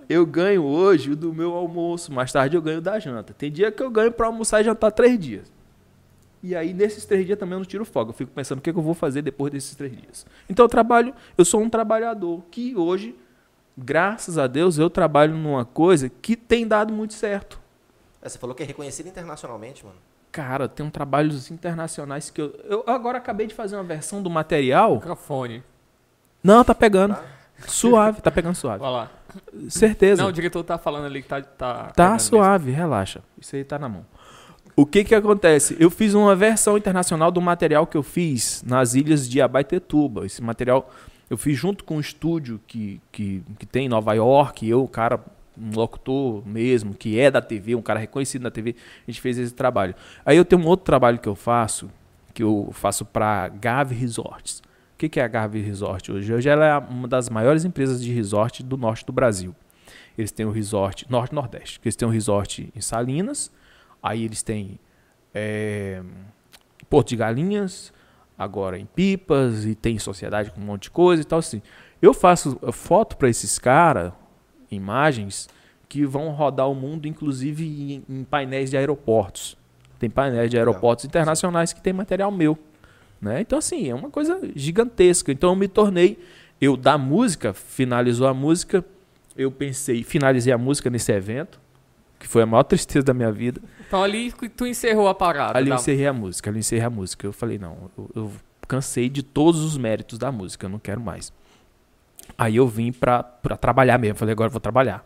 Eu ganho hoje o do meu almoço, mais tarde eu ganho da janta. Tem dia que eu ganho pra almoçar e jantar três dias. E aí, nesses três dias também eu não tiro folga. Eu fico pensando o que, que eu vou fazer depois desses três dias. Então eu trabalho, eu sou um trabalhador que hoje, graças a Deus, eu trabalho numa coisa que tem dado muito certo. É, você falou que é reconhecido internacionalmente, mano. Cara, tem um trabalhos internacionais que eu. Eu agora acabei de fazer uma versão do material. Microfone. Não, tá pegando. Tá? Suave, tá pegando suave. Vai lá. Certeza. Não, o diretor tá falando ali que tá. Tá, tá suave, relaxa. Isso aí tá na mão. O que que acontece? Eu fiz uma versão internacional do material que eu fiz nas ilhas de Abaetetuba. Esse material eu fiz junto com um estúdio que, que, que tem em Nova York. Eu, cara, um locutor mesmo, que é da TV, um cara reconhecido na TV, a gente fez esse trabalho. Aí eu tenho um outro trabalho que eu faço, que eu faço para Gave Resorts. O que, que é a Gave Resort hoje? Hoje ela é uma das maiores empresas de resort do norte do Brasil. Eles têm o resort norte nordeste. Eles têm um resort em Salinas, aí eles têm é, Porto de Galinhas, agora em Pipas e tem sociedade com um monte de coisa e tal assim. Eu faço foto para esses caras, imagens que vão rodar o mundo, inclusive em, em painéis de aeroportos. Tem painéis de aeroportos internacionais que tem material meu. Né? Então, assim, é uma coisa gigantesca. Então, eu me tornei. Eu, da música, finalizou a música, eu pensei, finalizei a música nesse evento, que foi a maior tristeza da minha vida. Então ali tu encerrou a parada. Ali eu encerrei a música, ali eu encerrei a música. Eu falei, não, eu, eu cansei de todos os méritos da música, eu não quero mais. Aí eu vim pra, pra trabalhar mesmo, falei, agora eu vou trabalhar.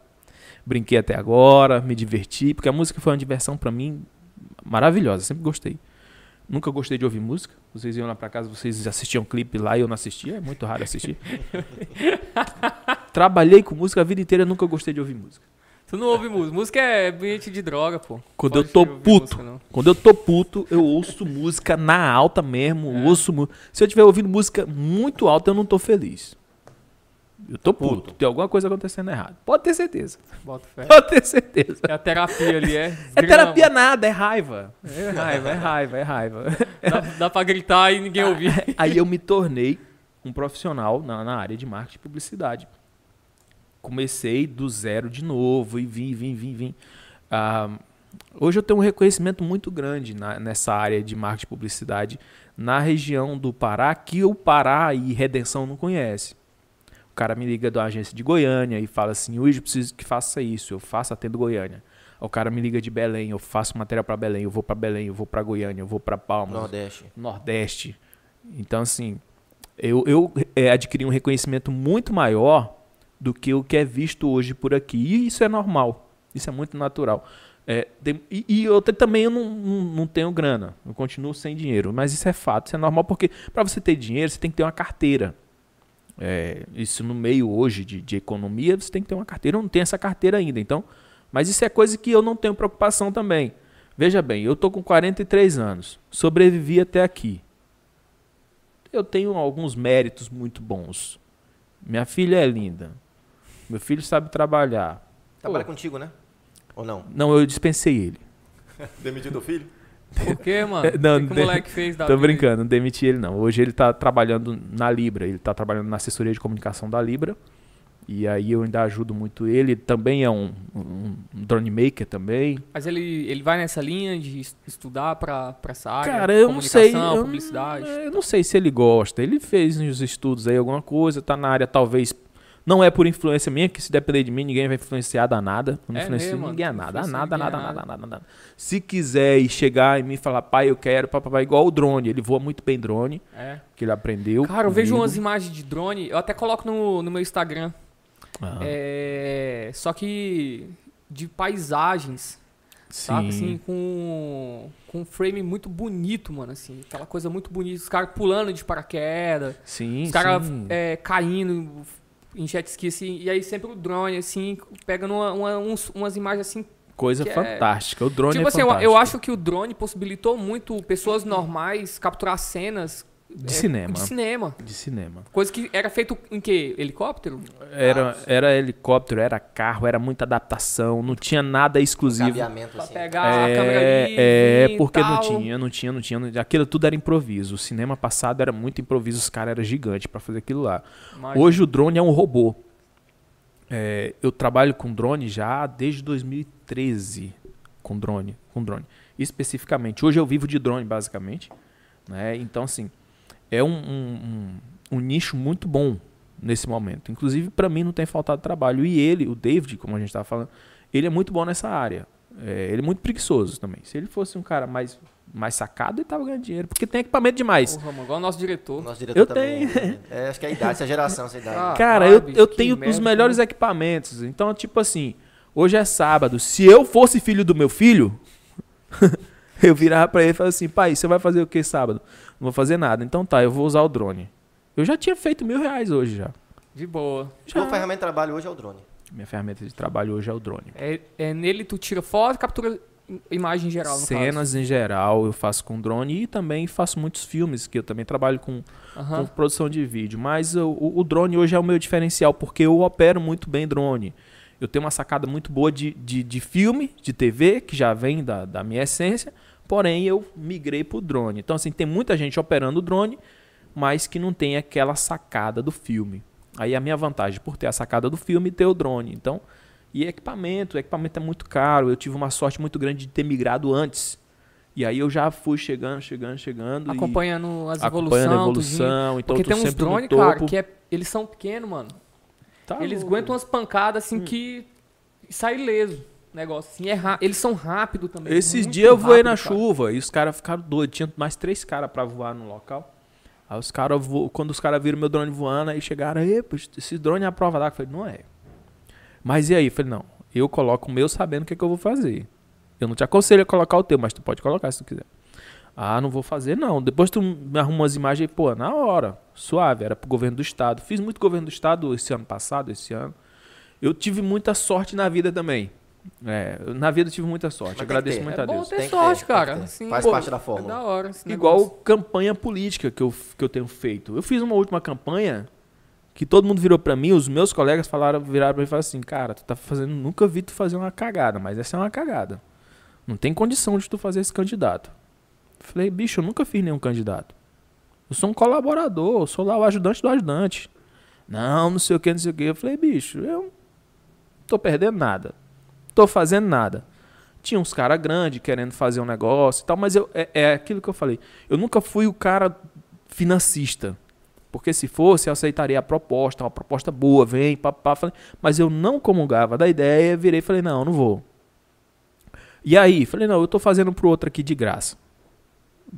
Brinquei até agora, me diverti, porque a música foi uma diversão pra mim maravilhosa, sempre gostei. Nunca gostei de ouvir música. Vocês iam lá pra casa, vocês assistiam clipe lá e eu não assistia, é muito raro assistir. Trabalhei com música a vida inteira, nunca gostei de ouvir música. Tu não ouve música. Música é ambiente de droga, pô. Quando Pode eu tô puto, música. Quando eu tô puto, eu ouço música na alta mesmo. É. Ouço Se eu estiver ouvindo música muito alta, eu não tô feliz. Eu tô puto. Puto. Tem alguma coisa acontecendo errado. Pode ter certeza. Bota fé. Pode ter certeza. É a terapia ali, é. É Grama. terapia nada, é raiva. É raiva, é raiva, é raiva. Dá, dá pra gritar e ninguém ouvir. Aí eu me tornei um profissional na, na área de marketing e publicidade. Comecei do zero de novo e vim, vim, vim, vim. Ah, hoje eu tenho um reconhecimento muito grande na- nessa área de marketing e publicidade na região do Pará, que o Pará e Redenção não conhece. O cara me liga da agência de Goiânia e fala assim, hoje eu preciso que faça isso, eu faço atendo Goiânia. O cara me liga de Belém, eu faço material para Belém, eu vou para Belém, eu vou para Goiânia, eu vou para Palmas, Nordeste. Nordeste. Então, assim, eu, eu é, adquiri um reconhecimento muito maior do que o que é visto hoje por aqui. E isso é normal. Isso é muito natural. É, tem- e, e outra também eu não, não, não tenho grana. Eu continuo sem dinheiro. Mas isso é fato, isso é normal, porque para você ter dinheiro, você tem que ter uma carteira. É, isso no meio hoje de, de economia, você tem que ter uma carteira. Eu não tenho essa carteira ainda. Então, mas isso é coisa que eu não tenho preocupação também. Veja bem, eu tô com 43 anos, sobrevivi até aqui. Eu tenho alguns méritos muito bons. Minha filha é linda. Meu filho sabe trabalhar. Trabalha Pô. contigo, né? Ou não? Não, eu dispensei ele. Demitiu teu filho? Por quê, mano? É, não, o que, que o moleque fez da Tô vida? brincando, não demiti ele não. Hoje ele tá trabalhando na Libra, ele tá trabalhando na assessoria de comunicação da Libra. E aí eu ainda ajudo muito ele. Ele também é um, um, um drone maker também. Mas ele, ele vai nessa linha de es- estudar pra, pra essa área? Cara, eu não sei. Comunicação, Eu, publicidade. eu não sei se ele gosta. Ele fez uns estudos aí, alguma coisa, tá na área, talvez. Não é por influência minha, que se depender de mim, ninguém vai influenciar a nada. Não É influencio mesmo, ninguém a nada. A Influencia nada, nada, nada. nada, nada, nada. Se quiser e chegar e me falar, pai, eu quero, papai, igual o drone. Ele voa muito bem drone, É. que ele aprendeu. Cara, eu vejo comigo. umas imagens de drone, eu até coloco no, no meu Instagram. Ah, É, só que de paisagens, sabe? Assim, com, com um frame muito bonito, mano, assim. Aquela coisa muito bonita. Os caras pulando de paraquedas, sim, os caras sim. é, caindo em jet ski, assim. E aí sempre o drone, assim, pegando uma- uma- uns- umas imagens, assim. Coisa é- fantástica. O drone tipo é assim, eu, fantástico. eu acho que o drone possibilitou muito pessoas normais capturar cenas... De é, cinema. De cinema. De cinema. Coisa que era feito em quê? Helicóptero? Era, era helicóptero, era carro, era muita adaptação, não tinha nada exclusivo. Cabeamento, Pra assim. pegar a câmera É, ali. é porque não tal. tinha, não tinha, não tinha, não- Aquilo tudo era improviso. O cinema passado era muito improviso, os caras eram gigantes pra fazer aquilo lá. Mas- Hoje o drone é um robô. É, eu trabalho com drone já desde 2013 com drone, com drone. Especificamente, hoje eu vivo de drone basicamente, né? Então assim, é um, um- um- um nicho muito bom nesse momento. Inclusive para mim não tem faltado trabalho e ele, o David, como a gente estava falando, ele é muito bom nessa área. É, ele é muito preguiçoso também. Se ele fosse um cara mais mais sacado, ele tava ganhando dinheiro, porque tem equipamento demais. Porra, mano, igual o nosso diretor. Nosso diretor Eu também. É, acho que é a idade, essa geração, essa idade. Ah, Cara, eu, eu tenho merda, os melhores equipamentos. Então, tipo assim, hoje é sábado. Se eu fosse filho do meu filho, eu virava pra ele e falava assim: pai, você vai fazer o que sábado? Não vou fazer nada. Então tá, eu vou usar o drone. Eu já tinha feito mil reais hoje já. De boa. Minha ferramenta de trabalho hoje é o drone. Minha ferramenta de trabalho hoje é o drone. É, é nele tu tira foto e captura im- imagem geral, no Cenas em geral eu faço com drone e também faço muitos filmes, que eu também trabalho com, caso. com produção de vídeo. Mas o, o- o drone hoje é o meu diferencial, porque eu opero muito bem drone. Eu tenho uma sacada muito boa de, de, de filme, de TV, que já vem da, da minha essência, porém eu migrei pro drone. Então, assim, tem muita gente operando o drone, mas que não tem aquela sacada do filme. Aí a minha vantagem por ter a sacada do filme e ter o drone. Então, e equipamento, o equipamento é muito caro. Eu tive uma sorte muito grande de ter migrado antes. E aí eu já fui chegando, chegando, chegando. Acompanhando as acompanhando a evoluções. evolução. Então Porque tem uns drones, cara, que é, eles são pequenos, mano. Tá eles louco. aguentam umas pancadas assim que sai ileso. Negócio assim, é ra- eles são rápidos também. Esses dias eu voei na rápido, cara. chuva e os caras ficaram doidos. Tinha mais três caras pra voar no local. Aí os caras, vo... quando os caras viram meu drone voando, aí chegaram, aí, esse drone é a prova d'água. Eu falei, não é. Mas e aí? Eu falei, não, eu coloco o meu sabendo o que, que eu vou fazer. Eu não te aconselho a colocar o teu, mas tu pode colocar se tu quiser. Ah, não vou fazer não. Depois tu me arruma umas imagens, pô, na hora, suave, era pro governo do estado. Fiz muito governo do estado esse ano passado, esse ano. Eu tive muita sorte na vida também. É, na vida eu tive muita sorte. Mas Agradeço muito É a bom Deus. ter Tem sorte, ter, cara. ter. Assim, Faz pô, parte da É fórmula. da hora. esse Igual negócio. campanha política que eu, que eu tenho feito. Eu fiz uma última campanha que todo mundo virou pra mim, os meus colegas falaram, viraram pra mim e falaram assim, cara, tu tá fazendo, nunca vi tu fazer uma cagada, mas essa é uma cagada. Não tem condição de tu fazer esse candidato. Falei, bicho, eu nunca fiz nenhum candidato. Eu sou um colaborador, eu sou lá o ajudante do ajudante. Não, não sei o que, não sei o que. Eu falei, bicho, eu não tô perdendo nada. Tô fazendo nada. Tinha uns caras grandes querendo fazer um negócio e tal, mas eu, é, é aquilo que eu falei. Eu nunca fui o cara financista. Porque se fosse, eu aceitaria a proposta, uma proposta boa, vem, papá. Falei, mas eu não comungava da ideia, virei e falei, não, não vou. E aí, falei, não, eu tô fazendo pro outro aqui de graça.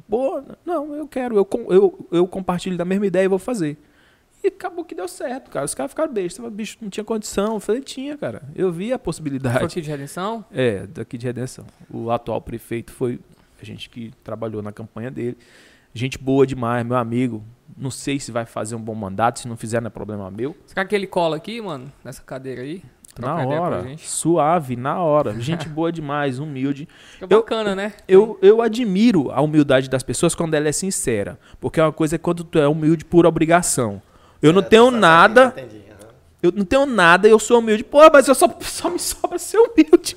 Boa, não, eu quero, eu, eu, eu compartilho da mesma ideia e vou fazer. E acabou que deu certo, cara. Os caras ficaram bestas. Falaram, Bicho, não tinha condição. Eu falei, tinha, cara. Eu vi a possibilidade. Foi aqui de redenção? É, daqui de Redenção. O atual prefeito foi a gente que trabalhou na campanha dele. Gente boa demais, meu amigo. Não sei se vai fazer um bom mandato, se não fizer não é problema meu. Será que ele cola aqui, mano? Nessa cadeira aí? Na hora, gente. suave, na hora. Gente boa demais, humilde. Fica bacana, né? Eu, eu admiro a humildade das pessoas quando ela é sincera. Porque é uma coisa é quando tu é humilde por obrigação. Eu não É, tenho nada, Entendi. eu não tenho nada e eu sou humilde. Pô, mas eu só, só me sobra ser humilde.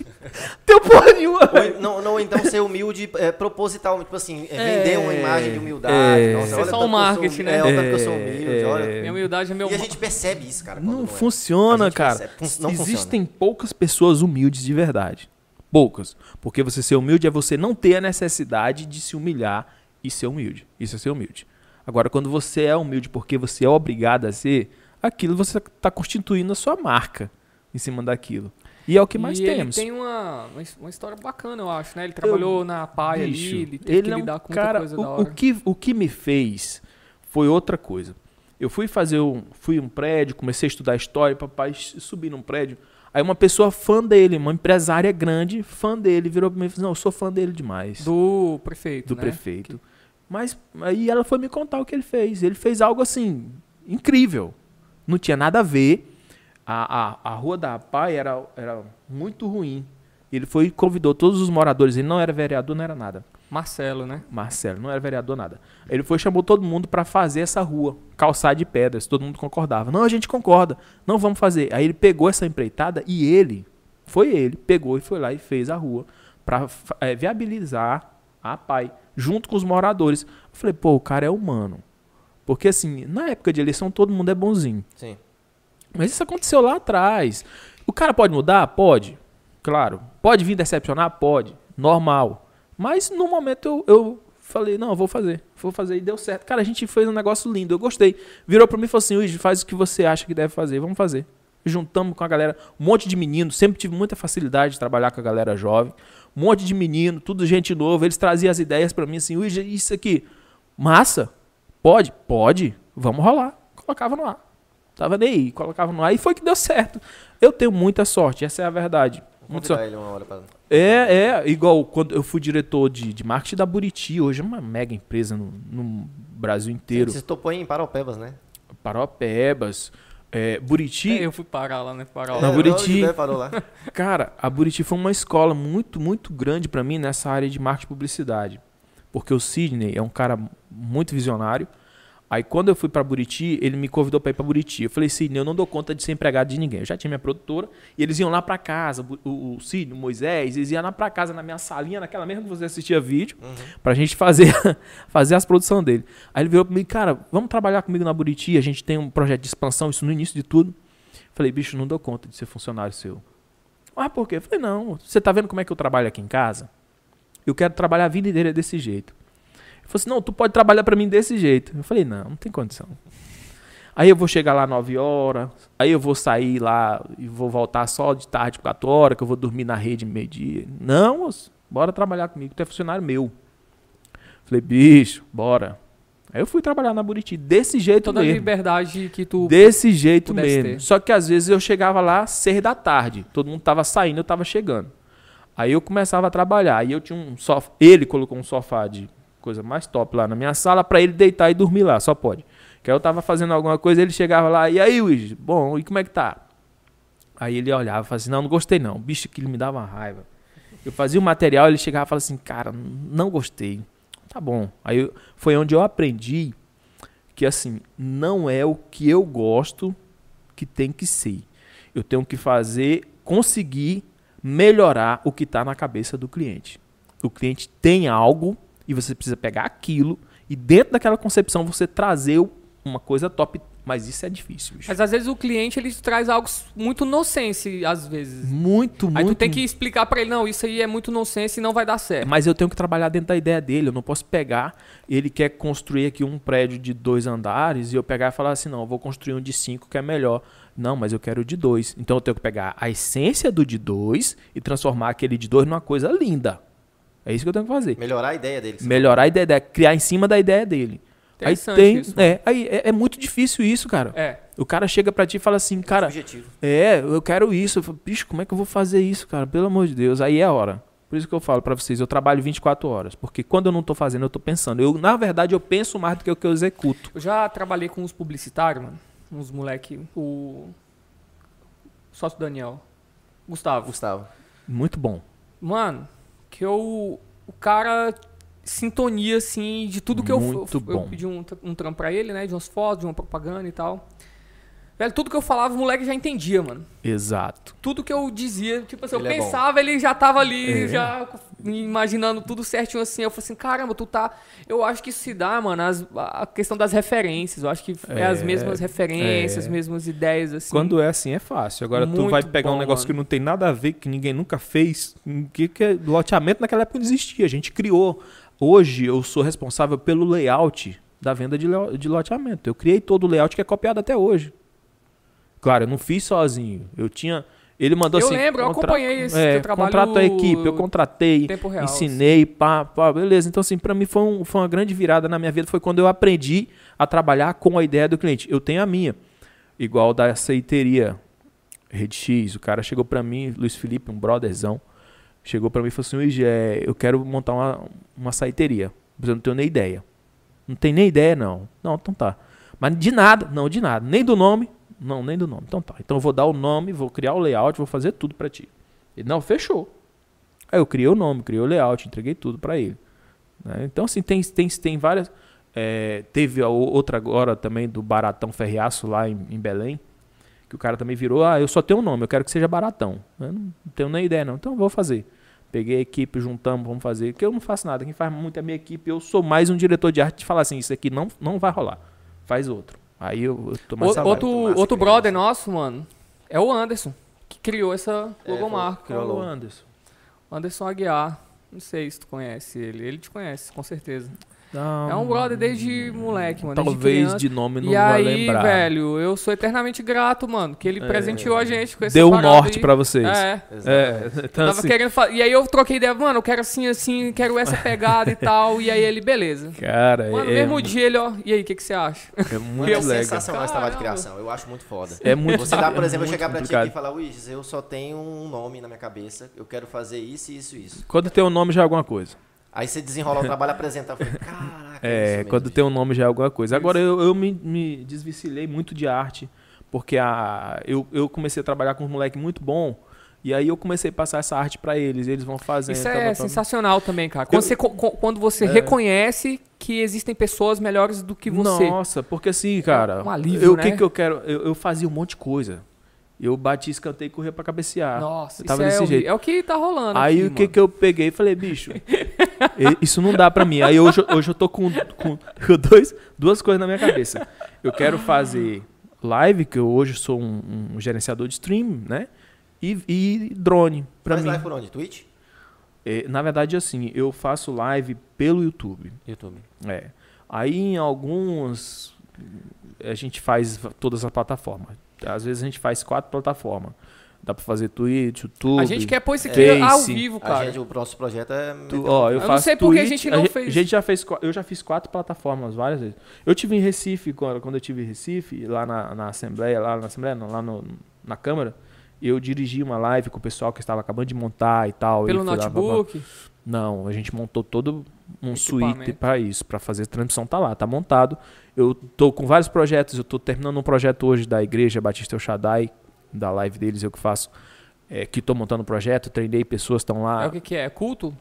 Tenho porra nenhuma. Ou, não, não, então ser humilde é, proposital, tipo assim, é, vender uma imagem de humildade. é. Nossa, Ser olha só que eu sou marketing, humilde, né? É, olha tanto que eu sou É, humilde, é. olha. Minha humildade é meu. E a gente percebe isso, cara. Não é. funciona, cara. percebe, não Existem poucas pessoas humildes de verdade. Poucas. Porque você ser humilde é você não ter a necessidade de se humilhar e ser humilde. Isso é ser humilde. Agora, quando você é humilde porque você é obrigado a ser, aquilo você está constituindo a sua marca em cima daquilo. E é o que mais e temos. ele tem uma, uma his- uma história bacana, eu acho, né? Ele trabalhou na paia Bicho, ali, ele teve que é um lidar com muita cara- coisa o, da o hora. que, o que me fez foi outra coisa. Eu fui fazer um, fui um prédio, comecei a estudar história, papai subi num prédio. Aí uma pessoa fã dele, uma empresária grande, fã dele, virou pra mim e falou: Não, eu sou fã dele demais. Do prefeito, do né? prefeito. Mas aí ela foi me contar o que ele fez. Ele fez algo assim, incrível. Não tinha nada a ver. A, a, a rua da Pai era, era muito ruim. Ele foi e convidou todos os moradores. Ele não era vereador, não era nada. Marcelo, né? Marcelo, não era vereador nada. Ele foi e chamou todo mundo para fazer essa rua, calçar de pedras. Todo mundo concordava. Não, a gente concorda. Não vamos fazer. Aí ele pegou essa empreitada e ele, foi ele, pegou e foi lá e fez a rua para viabilizar a PAI, junto com os moradores. Eu falei, pô, o cara é humano. Porque assim, na época de eleição todo mundo é bonzinho. Sim. Mas isso aconteceu lá atrás. O cara pode mudar? Pode. Claro. Pode vir decepcionar? Pode. Normal. Mas no momento eu, eu falei, não, eu vou fazer. Vou fazer e deu certo. Cara, a gente fez um negócio lindo. Eu gostei. Virou pra mim e falou assim, Luiz, faz o que você acha que deve fazer. Vamos fazer. Juntamos com a galera, um monte de menino. Sempre tive muita facilidade de trabalhar com a galera jovem. Um monte de menino, tudo gente nova. Eles traziam as ideias pra mim assim, isso aqui, massa. Pode? Pode. Vamos rolar. Colocava no ar. Tava nem aí, colocava no ar e foi que deu certo. Eu tenho muita sorte, essa é a verdade. Convidar sorte. ele uma hora pra... É, é, igual quando eu fui diretor de, de marketing da Buriti, hoje é uma mega empresa no, no Brasil inteiro. Você topou em Paraupebas, né? Paropebas, é, Buriti, É, eu fui parar lá, né? Parar Na lá. É, Buriti. o Gilberto parou lá. cara, a Buriti foi uma escola muito, muito grande pra mim nessa área de marketing e publicidade. Porque o Sidney é um cara muito visionário. Aí quando eu fui pra Buriti, ele me convidou pra ir pra Buriti. Eu falei, Sidney, eu não dou conta de ser empregado de ninguém. Eu já tinha minha produtora e eles iam lá pra casa. O, o Sidney, o Moisés, eles iam lá pra casa, na minha salinha, naquela mesma que você assistia vídeo, pra gente fazer, fazer as produções dele. Aí ele virou pra mim, cara, vamos trabalhar comigo na Buriti, a gente tem um projeto de expansão, isso no início de tudo. Falei, bicho, não dou conta de ser funcionário seu. Ah, por quê? Eu falei, não, você tá vendo como é que eu trabalho aqui em casa? Eu quero trabalhar a vida inteira desse jeito. Falou assim, não, tu pode trabalhar pra mim desse jeito. Eu falei, não, não tem condição. Aí eu vou chegar lá 9 horas, aí eu vou sair lá e vou voltar só de tarde 4 horas, que eu vou dormir na rede meio-dia. Não, moço, bora trabalhar comigo, tu é funcionário meu. Falei, bicho, bora. Aí eu fui trabalhar na Buriti, desse jeito Toda mesmo. liberdade que tu. Desse jeito mesmo. ter. Só que às vezes eu chegava lá seis da tarde. Todo mundo tava saindo, eu tava chegando. Aí eu começava a trabalhar. Aí eu tinha um sofá. Ele colocou um sofá de coisa mais top lá na minha sala pra ele deitar e dormir lá, só pode. Que aí eu tava fazendo alguma coisa, ele chegava lá, e aí, Luiz, bom, e como é que tá? Aí ele olhava e falava assim, não, não gostei não. Bicho, aquilo me dava uma raiva. Eu fazia o material, ele chegava e falava assim, cara, não gostei. Tá bom. Aí eu- foi onde eu aprendi que assim, não é o que eu gosto que tem que ser. Eu tenho que fazer, conseguir melhorar o que está na cabeça do cliente. O cliente tem algo e você precisa pegar aquilo e dentro daquela concepção você trazer uma coisa top, mas isso é difícil. bicho. Mas às vezes o cliente ele traz algo muito nonsense, às vezes. Muito, muito. Aí tu tem que explicar pra ele, não, isso aí é muito nonsense e não vai dar certo. Mas eu tenho que trabalhar dentro da ideia dele. Eu não posso pegar. Ele quer construir aqui um prédio de dois andares e eu pegar e falar assim: não, eu vou construir um de cinco que é melhor. Não, mas eu quero o de dois. Então eu tenho que pegar a essência do de dois e transformar aquele de dois numa coisa linda. É isso que eu tenho que fazer. Melhorar a ideia dele. Melhorar a ideia, dele, criar em cima da ideia dele. Aí tem. isso. É, aí é, é muito difícil isso, cara. É. O cara chega pra ti e fala assim, cara, objetivo. é, eu quero isso. Eu falo, bicho, como é que eu vou fazer isso, cara? Pelo amor de Deus. Aí é a hora. Por isso que eu falo pra vocês, eu trabalho 24 horas. Porque quando eu não tô fazendo, eu tô pensando. Eu, na verdade, eu penso mais do que o que eu executo. Eu já trabalhei com uns publicitários, mano. Uns moleque. O. Sócio Daniel. Gustavo. Gustavo. Muito bom. Mano, que eu. O cara sintonia, assim, de tudo que eu, Muito eu, eu bom. pedi um, um trampo pra ele, né? De umas fotos, de uma propaganda e tal. Velho, tudo que eu falava, o moleque já entendia, mano. Exato. Tudo que eu dizia, tipo assim, eu Ele é bom. pensava, ele já tava ali, É. já imaginando tudo certinho assim. Eu falei assim, caramba, tu tá. Eu acho que isso se dá, mano, as- a questão das referências. Eu acho que é, as É, mesmas referências, é. as mesmas ideias, assim. Quando é assim, é fácil. Agora tu Muito vai pegar um bom, negócio mano. que não tem nada a ver, que ninguém nunca fez. Que, que é- loteamento naquela época não existia. A gente criou. Hoje eu sou responsável pelo layout da venda de, de loteamento. Eu criei todo o layout que é copiado até hoje. Claro, eu não fiz sozinho. Eu tinha. Ele mandou Eu assim. lembro, eu acompanhei esse é, trabalho Contrata a equipe, eu contratei, real. ensinei, pá, pá, beleza. Então, assim, pra mim foi, um- foi uma grande virada na minha vida. Foi quando eu aprendi a trabalhar com a ideia do cliente. Eu tenho a minha. Igual da aceiteria Rede X. O cara chegou pra mim, Luiz Felipe, um brotherzão, chegou pra mim e falou assim: Luiz, é, eu quero montar uma, uma saiteria. Mas eu não tenho nem ideia. Não tem nem ideia, não. Não, então tá. Mas de nada, não, de nada. Nem do nome, não, nem do nome. Então tá. Então eu vou dar o nome, vou criar o layout, vou fazer tudo pra ti. Ele, não, fechou. Aí eu criei o nome, criei o layout, entreguei tudo pra ele. né? Então, assim, tem, tem, tem várias. é, teve outra agora também do Baratão Ferriaço lá em, em Belém. Que o cara também virou, ah, eu só tenho um nome, eu quero que seja Baratão. Eu não tenho nem ideia, não. Então vou fazer. Peguei a equipe, juntamos, vamos fazer. Porque eu não faço nada. Quem faz muito é a minha equipe. Eu sou mais um diretor de arte de falar assim, isso aqui não, não vai rolar. Faz outro. Aí eu, eu tô mais O- outro outro brother nosso, mano, é o Anderson, que criou essa É, logomarca. criou a Qual o. Anderson. Anderson Aguiar. Não sei se tu conhece ele. Ele te conhece, com certeza. Não, É um brother desde moleque, mano. Talvez de nome não e vai aí, lembrar. velho, eu sou eternamente grato, mano, que ele É. presenteou a gente com essa Deu um norte aí. pra vocês. É. Exatamente. É, então, Tava assim, querendo fa- E aí eu troquei ideia, mano, eu quero assim, assim, quero essa pegada e tal. E aí ele, beleza. cara, Mano, no é, mesmo dia ele, ó, e aí, o que, que você acha? é muito é legal. sensacional esse trabalho de criação. Eu acho muito foda. É muito Você dá, por é exemplo, eu muito chegar pra ti aqui e falar, Luiz, eu só tenho um nome na minha cabeça, eu quero fazer isso, isso, isso. Quando tem um nome já é alguma coisa. Aí você desenrola o trabalho, apresenta. Falei, caraca, É, isso mesmo, quando bicho." tem um nome já é alguma coisa. Agora, eu, eu me, me desvicilhei muito de arte, porque a, eu, eu comecei a trabalhar com um moleque muito bom, e aí eu comecei a passar essa arte pra eles, e eles vão fazendo. Isso tá, é tá, tá. sensacional também, cara. Quando Eu- você, quando você É. reconhece que existem pessoas melhores do que você. Nossa, porque assim, cara, um alívio, eu, o né? que que eu quero? Eu, eu fazia um monte de coisa. Eu bati escanteio e corria pra cabecear. Nossa, eu isso tava é, desse o, jeito. é o que tá rolando. Aí aqui, o que mano. que eu peguei e falei, bicho, isso não dá pra mim. Aí hoje, hoje eu tô com, com dois, duas coisas na minha cabeça. Eu quero fazer live, que eu hoje sou um, um gerenciador de stream, né? E, e drone, pra Faz mim. live por onde? Twitch? É, na verdade, assim, eu faço live pelo YouTube. YouTube. É. Aí em alguns a gente faz todas as plataformas. Às vezes a gente faz quatro plataformas. Dá pra fazer Twitch, YouTube. A gente quer pôr isso aqui Face. ao vivo, A cara. gente, o nosso projeto é. Tu- ó, eu, Eu não faço sei por que a Twitch, gente não ge- fez. A gente já fez, eu já fiz quatro plataformas várias vezes. Eu tive em Recife, quando, quando eu tive em Recife, lá na, na Assembleia, lá na Assembleia, não, lá no- na Câmara, eu dirigi uma live com o pessoal que estava acabando de montar e tal. Pelo e fui lá, blá, blá. notebook. Não, a gente montou todo um suíte para isso, para fazer transmissão, tá lá, tá montado. Eu tô com vários projetos, eu tô terminando um projeto hoje da Igreja Batista El Shaddai, da live deles, eu que faço, é, que tô montando o projeto, treinei pessoas, estão lá. É o que que é? É culto?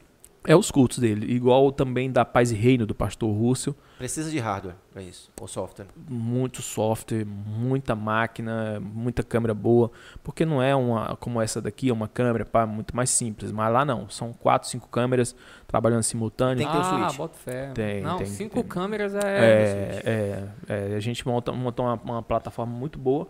É os cultos dele, igual também da Paz e Reino do pastor Rússio, Precisa de hardware pra isso. Ou software. muito software, muita máquina, muita câmera boa, porque não é uma como essa daqui, é uma câmera pá, muito mais simples, mas lá não, são quatro, cinco câmeras trabalhando simultâneo. Tem que ter o ah, switch. bota fé. Tem, Não, tem, cinco tem. câmeras é... É, é, é, a gente monta, monta uma, uma plataforma muito boa.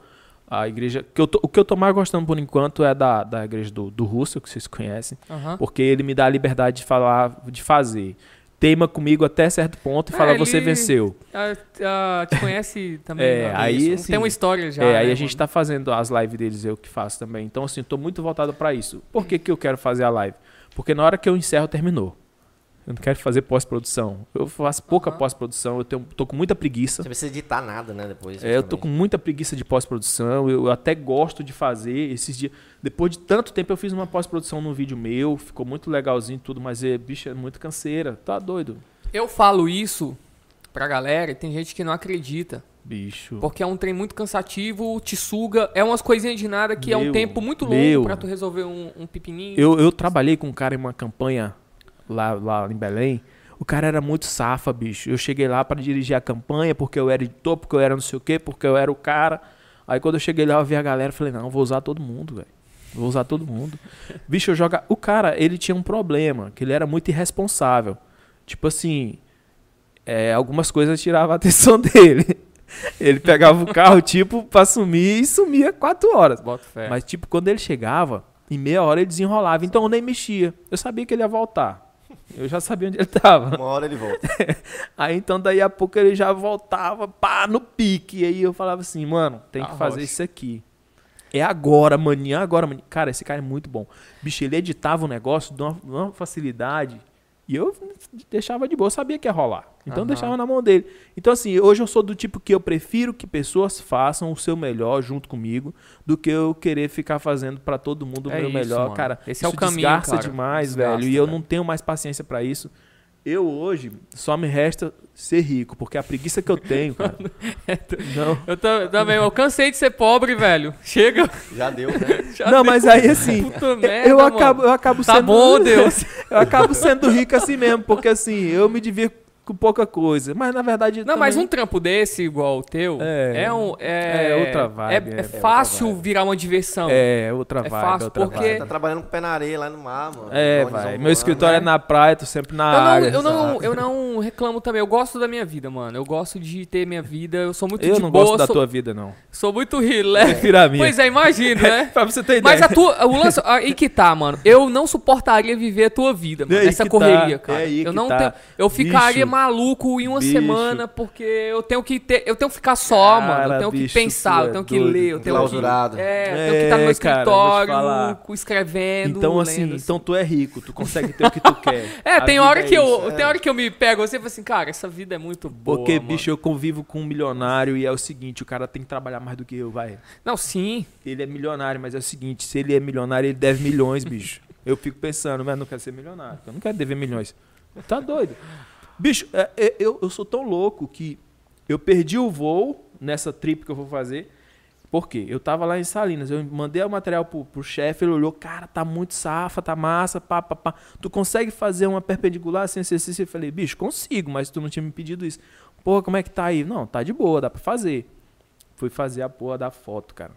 A igreja. Que eu tô- o que eu tô mais gostando por enquanto é da, da igreja do, do Russell, que vocês conhecem. Aham. Porque ele me dá a liberdade de falar, de fazer. Teima comigo até certo ponto e É, fala, você ele- venceu. Ah, ah, te conhece também. É, aí, assim, Tem uma história já. é, né, aí a gente mano? tá fazendo as lives deles, eu que faço também. Então, assim, tô muito voltado para isso. Por que, que eu quero fazer a live? Porque na hora que eu encerro, terminou. Eu não quero fazer pós-produção. Eu faço pouca Aham. pós-produção, eu tenho, tô com muita preguiça. Você precisa editar nada, né? Depois. É, eu tô com muita preguiça de pós-produção. Eu até gosto de fazer esses dias. Depois de tanto tempo, eu fiz uma pós-produção num vídeo meu. Ficou muito legalzinho e tudo, mas é, bicho, é muito canseira. Tá doido. Eu falo isso pra galera e tem gente que não acredita. Bicho. Porque é um trem muito cansativo, te suga. É umas coisinhas de nada que é um Meu, tempo muito longo meu. pra tu resolver um, um pepininho. Eu, eu trabalhei com um cara em uma campanha lá, lá em Belém. O cara era muito safa, bicho. Eu cheguei lá pra dirigir a campanha porque eu era editor, porque eu era não sei o quê, porque eu era o cara. Aí quando eu cheguei lá, eu vi a galera, falei, não, vou usar todo mundo, velho. Vou usar todo mundo. Bicho, eu joga. O cara, ele tinha um problema, que ele era muito irresponsável. Tipo assim, é, algumas coisas tiravam a atenção dele. Ele pegava o carro, tipo, pra sumir e sumia quatro horas. Bota fé. Mas, tipo, quando ele chegava, em meia hora ele desenrolava. Então eu nem mexia. Eu sabia que ele ia voltar. Eu já sabia onde ele tava. Uma hora ele volta. Aí então, daí a pouco ele já voltava, pá, no pique. E aí eu falava assim, mano, tem que Ah, fazer rocha. isso aqui. É agora, maninho, é agora, maninho. Cara, esse cara é muito bom. Bicho, ele editava o negócio de uma, de uma facilidade. E eu deixava de boa, eu sabia que ia rolar. Então eu Aham. deixava na mão dele. Então, assim, hoje eu sou do tipo que eu prefiro que pessoas façam o seu melhor junto comigo do que eu querer ficar fazendo pra todo mundo o É meu isso, melhor. mano. Cara, Esse é o isso caminho, desgasta cara. demais, Desgasta, velho. E eu não tenho mais paciência pra isso. Eu hoje só me resta ser rico, porque a preguiça que eu tenho, cara. não, Eu ta- também, eu cansei de ser pobre, velho. Chega. Já deu, né? Já não deu. mas aí assim, Puta merda, eu acabo, eu acabo Tá sendo bom, Deus. eu acabo sendo rico assim mesmo, porque assim, eu me divirto com pouca coisa, mas na verdade Não, mas também- um trampo desse, igual o teu, É. é, um, é, É outra vibe, É, é é fácil vibe. virar uma diversão. é outra É vibe, fácil, outra porque- vibe. Tá trabalhando com pé na areia lá no mar, mano. É, vai. Meu escritório é né? na praia, tô sempre na Eu não, área. eu, não, eu não reclamo também. Eu gosto da minha vida, mano. Eu gosto de ter minha vida. Eu sou muito Eu de não boa. gosto da sou, tua vida, não. sou muito relax. Minha. Pois é, imagino, né? pra você ter ideia. Mas a tua, o lance, aí que tá, mano. Eu não suportaria viver a tua vida, mano. É Essa que correria, tá, cara. é aí eu que não tá. tenho, eu ficaria Bicho. Maluco em uma Bicho. semana porque eu tenho que ter, eu tenho que ficar só, mano. Eu Cara, tenho bicho, que pensar, eu é tenho que doido. ler, eu tenho Enclausurado. que É, eu tenho que estar no É, meu cara, vou te escritório, escrevendo, Então, assim, lendo, então tu é rico, tu consegue ter o que tu quer. É, tem hora é que eu, tem hora que eu me pego assim e falo assim, cara, essa vida é muito boa. Porque, mano. bicho, eu convivo com um milionário e é o seguinte, o cara tem que trabalhar mais do que eu, vai. Não, sim. Ele é milionário, mas é o seguinte, se ele é milionário, ele deve milhões, bicho. Eu fico pensando, mas não quero ser milionário, eu não quero dever milhões. Tá doido? Bicho, é, é, eu, eu sou tão louco que eu perdi o voo nessa trip que eu vou fazer. Por quê? Eu tava lá em Salinas, eu mandei o material pro, pro chefe, ele olhou, cara, tá muito safa, tá massa, pá, pá, pá. Tu consegue fazer uma perpendicular sem exercício? Eu falei, bicho, consigo, mas tu não tinha me pedido isso. Porra, como é que tá aí? Não, tá de boa, dá pra fazer. Fui fazer a porra da foto, cara.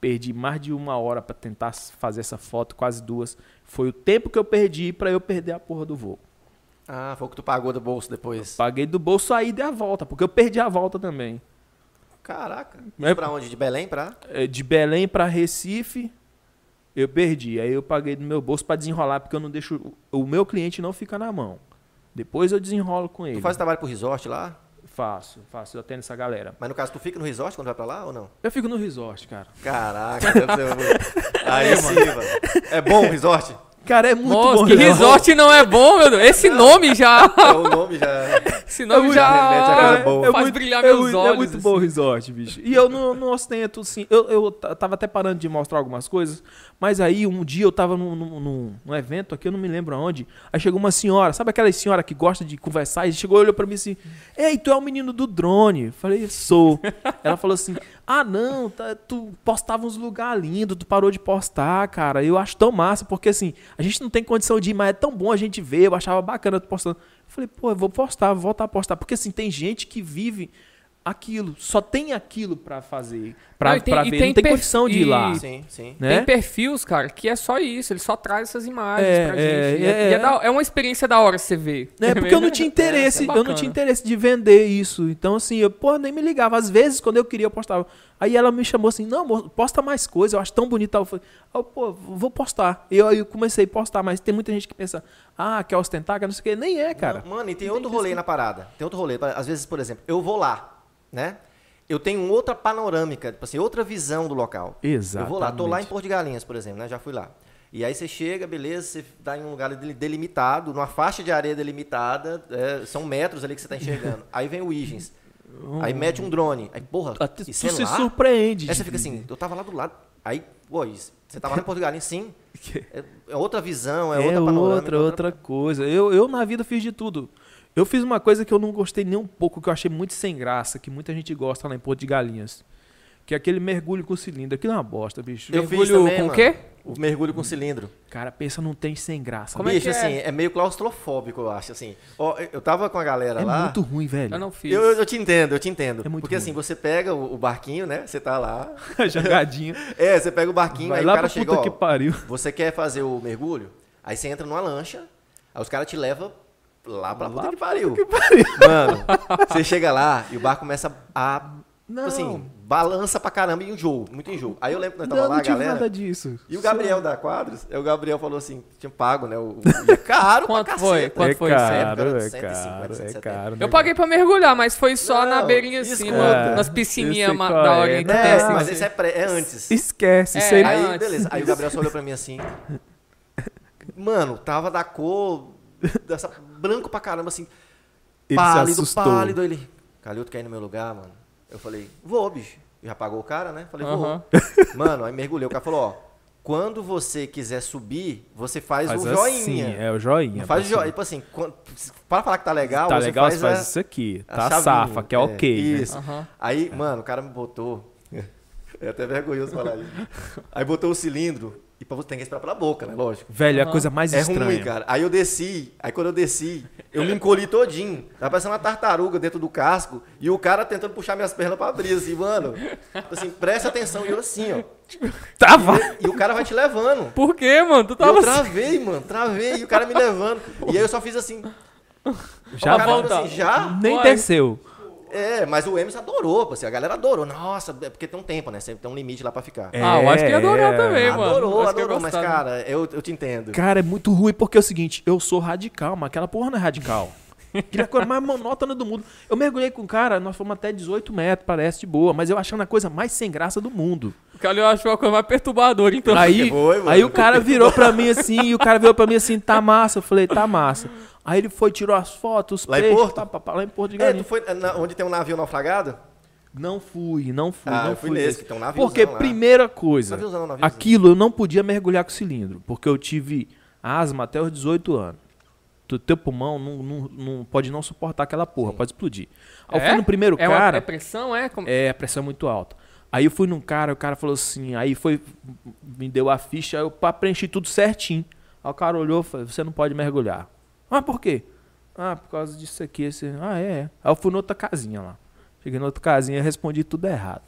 Perdi mais de uma hora pra tentar fazer essa foto, quase duas. Foi o tempo que eu perdi pra eu perder a porra do voo. Ah, foi o que tu pagou do bolso depois. Paguei do bolso aí e a volta, porque eu perdi a volta também. Caraca. É- E pra onde? De Belém pra? É, De Belém pra Recife, eu perdi. Aí eu paguei do meu bolso pra desenrolar, porque eu não deixo. O meu cliente não fica na mão. Depois eu desenrolo com ele. Tu faz trabalho pro resort lá? Faço, faço. Eu atendo essa galera. Mas no caso, tu fica no resort quando vai pra lá ou não? Eu fico no resort, cara. Caraca, muito- Aí sim, mano. É bom o resort? Cara, é muito Nossa, bom. que né? resort não é bom, meu Deus. Esse nome já. É, o nome já. Esse nome remete já a coisa boa. faz muito- brilhar é meus muito, olhos. É muito assim. bom o resort, bicho. E eu não, não ostento, assim. Eu, eu tava até parando de mostrar algumas coisas. Mas aí, um dia eu tava num, num, num- evento aqui, eu não me lembro aonde. Aí chegou uma senhora, sabe aquela senhora que gosta de conversar? E chegou e olhou pra mim assim: Ei, tu é o menino do drone? Eu falei, sou. Ela falou assim: Ah, não, tá- tu postava uns lugares lindos, tu parou de postar, cara. Eu acho tão massa, porque assim, a gente não tem condição de ir, mas é tão bom a gente ver. Eu achava bacana tu postando. Eu falei, pô, eu vou postar, vou voltar a postar. Porque assim, tem gente que vive aquilo, só tem aquilo pra fazer, Não, e tem- e ver. tem não tem condição de ir lá. Sim, sim. Né? Tem perfis, cara, que é só isso. Ele só traz essas imagens É, pra é, gente. E é, É, e é é. da- é uma experiência da hora você ver. É, porque eu não tinha interesse, É, é eu não tinha interesse de vender isso. Então, assim, eu, pô, nem me ligava. Às vezes, quando eu queria, eu postava. Aí ela me chamou assim, não, amor, posta mais coisa, eu acho tão bonito. Eu falei, ah, pô, vou postar. E eu, aí eu comecei a postar, mas tem muita gente que pensa, ah, quer ostentar, quer não sei o quê. Nem é, cara. Mano, e tem outro rolê na parada. Tem outro rolê. Às vezes, por exemplo, eu vou lá, né? Eu tenho outra panorâmica, tipo assim, outra visão do local. Exato. Eu vou lá, tô lá em Porto de Galinhas, por exemplo, né? Já fui lá. E aí você chega, beleza, você tá em um lugar del- delimitado, numa faixa de areia delimitada, é, são metros ali que você tá enxergando. aí vem o Igens. Aí mete um drone. Aí, porra, Até isso tu é se lá? surpreende. Aí você fica assim, eu tava lá do lado. Aí, pô, isso, você tava lá em Porto de Galinhas, sim. É, é outra visão, é, É, outra panorâmica. outra, outra coisa. Eu, eu na vida fiz de tudo. Eu fiz uma coisa que eu não gostei nem um pouco, que eu achei muito sem graça, que muita gente gosta lá em Porto de Galinhas. Que é aquele mergulho com cilindro. Aquilo é uma bosta, bicho. Eu fiz Mergulho também, com o quê? O mergulho com cilindro. Cara, pensa, não tem sem graça. Como é Bicho, que é? assim, é meio claustrofóbico, eu acho, assim. Ó, eu tava com a galera É lá... muito ruim, velho. Eu não fiz. Eu, eu te entendo, eu te entendo. É muito Porque ruim. assim, você pega o, o barquinho, né? Você tá lá. Jogadinha. É, você pega o barquinho, Vai aí lá o cara pra chega, puta ó, que pariu. você quer fazer o mergulho? Aí você entra numa lancha, aí os caras te levam lá pra puta que pariu. Mano, você chega lá e o barco começa a... Não. Tipo assim, balança pra caramba e enjoo, muito enjoo. Aí eu lembro que nós Não, tava não lá, tive galera... nada disso. E o Gabriel da Quadros, é o Gabriel falou assim, tinha pago, né? O, o, e é caro Quanto pra foi? Quanto é foi caro, Era é 150, caro, é 170. caro. Eu paguei pra mergulhar, mas foi só Não, na beirinha assim, mano, nas piscininhas da é, hora que né? tem É, assim. mas esse é, pré, é antes. Esquece, É, isso aí. Aí, antes. beleza. Aí o Gabriel só olhou pra mim assim. Mano, tava da cor dessa branco pra caramba, assim. Ele se pálido, assustou. pálido. Ele, Calil, tu quer ir no meu lugar, mano? Eu falei, vou, bicho. Já pagou o cara, né? Falei, vou. Mano, aí mergulhei. O cara falou, ó, quando você quiser subir, você faz, Faz o assim, joinha. é o joinha. Não faz o joinha. Tipo assim, quando- para falar que tá legal, Tá você legal, faz, você faz a- isso aqui. Tá chavinha. safa, que é ok. né? Isso. Aham. Aí, mano, o cara me botou. É até vergonhoso falar isso. Aí botou o cilindro e pra você tem que esperar pela boca, né? Lógico. Velho, é a coisa mais É estranha. ruim, cara. Aí eu desci, aí quando eu desci, eu me encolhi todinho. Tava parecendo uma tartaruga dentro do casco e o cara tentando puxar minhas pernas pra abrir, assim, mano. Tipo assim, presta atenção. E eu assim, ó. Tava. E o cara vai te levando. Por quê, mano? Tu E tava eu assim. travei, mano, travei. E o cara me levando. E aí eu só fiz assim. Já volta. assim, já? Nem Uai. desceu. É, mas o Emerson adorou, assim, a galera adorou. Nossa, é porque tem um tempo, né? Sempre tem um limite lá pra ficar. Ah, eu acho que ia adorar É, também, mano. adorou, adorou, mas cara, eu, eu te entendo. Cara, é muito ruim porque é o seguinte, eu sou radical, mas aquela porra não é radical. Aquela coisa mais monótona do mundo. Eu mergulhei com o cara, nós fomos até 18 metros, parece de boa, mas eu achando a coisa mais sem graça do mundo. O Calil achou a coisa mais perturbadora, então. Aí, foi, mano? aí o cara virou pra mim assim, e o cara virou pra mim assim, tá massa. Eu falei, tá massa. Aí ele foi, tirou as fotos, os Lá em peixes, Porto? pá, pá, pá, lá em Porto de É, Galinha. tu foi na- onde tem um navio naufragado? Não fui, não fui, Ah, não eu fui fui. nesse, nesse. que tem um naviozão Porque, lá. primeira coisa, Naviozão, naviozão. aquilo eu não podia mergulhar com cilindro, porque eu tive asma até os 18 anos. O teu pulmão não, não, não- pode não suportar aquela porra, pode explodir. Aí eu fui no primeiro é uma- cara. é pressão, é? Como- É, a pressão é muito alta. Aí eu fui num cara, o cara falou assim, aí foi, me deu a ficha, eu preenchi tudo certinho. Aí o cara olhou e falou, você não pode mergulhar. Ah, por quê? Ah, por causa disso aqui. Esse... Ah, é, é. Aí eu fui noutra casinha lá. Cheguei noutra casinha e respondi tudo errado.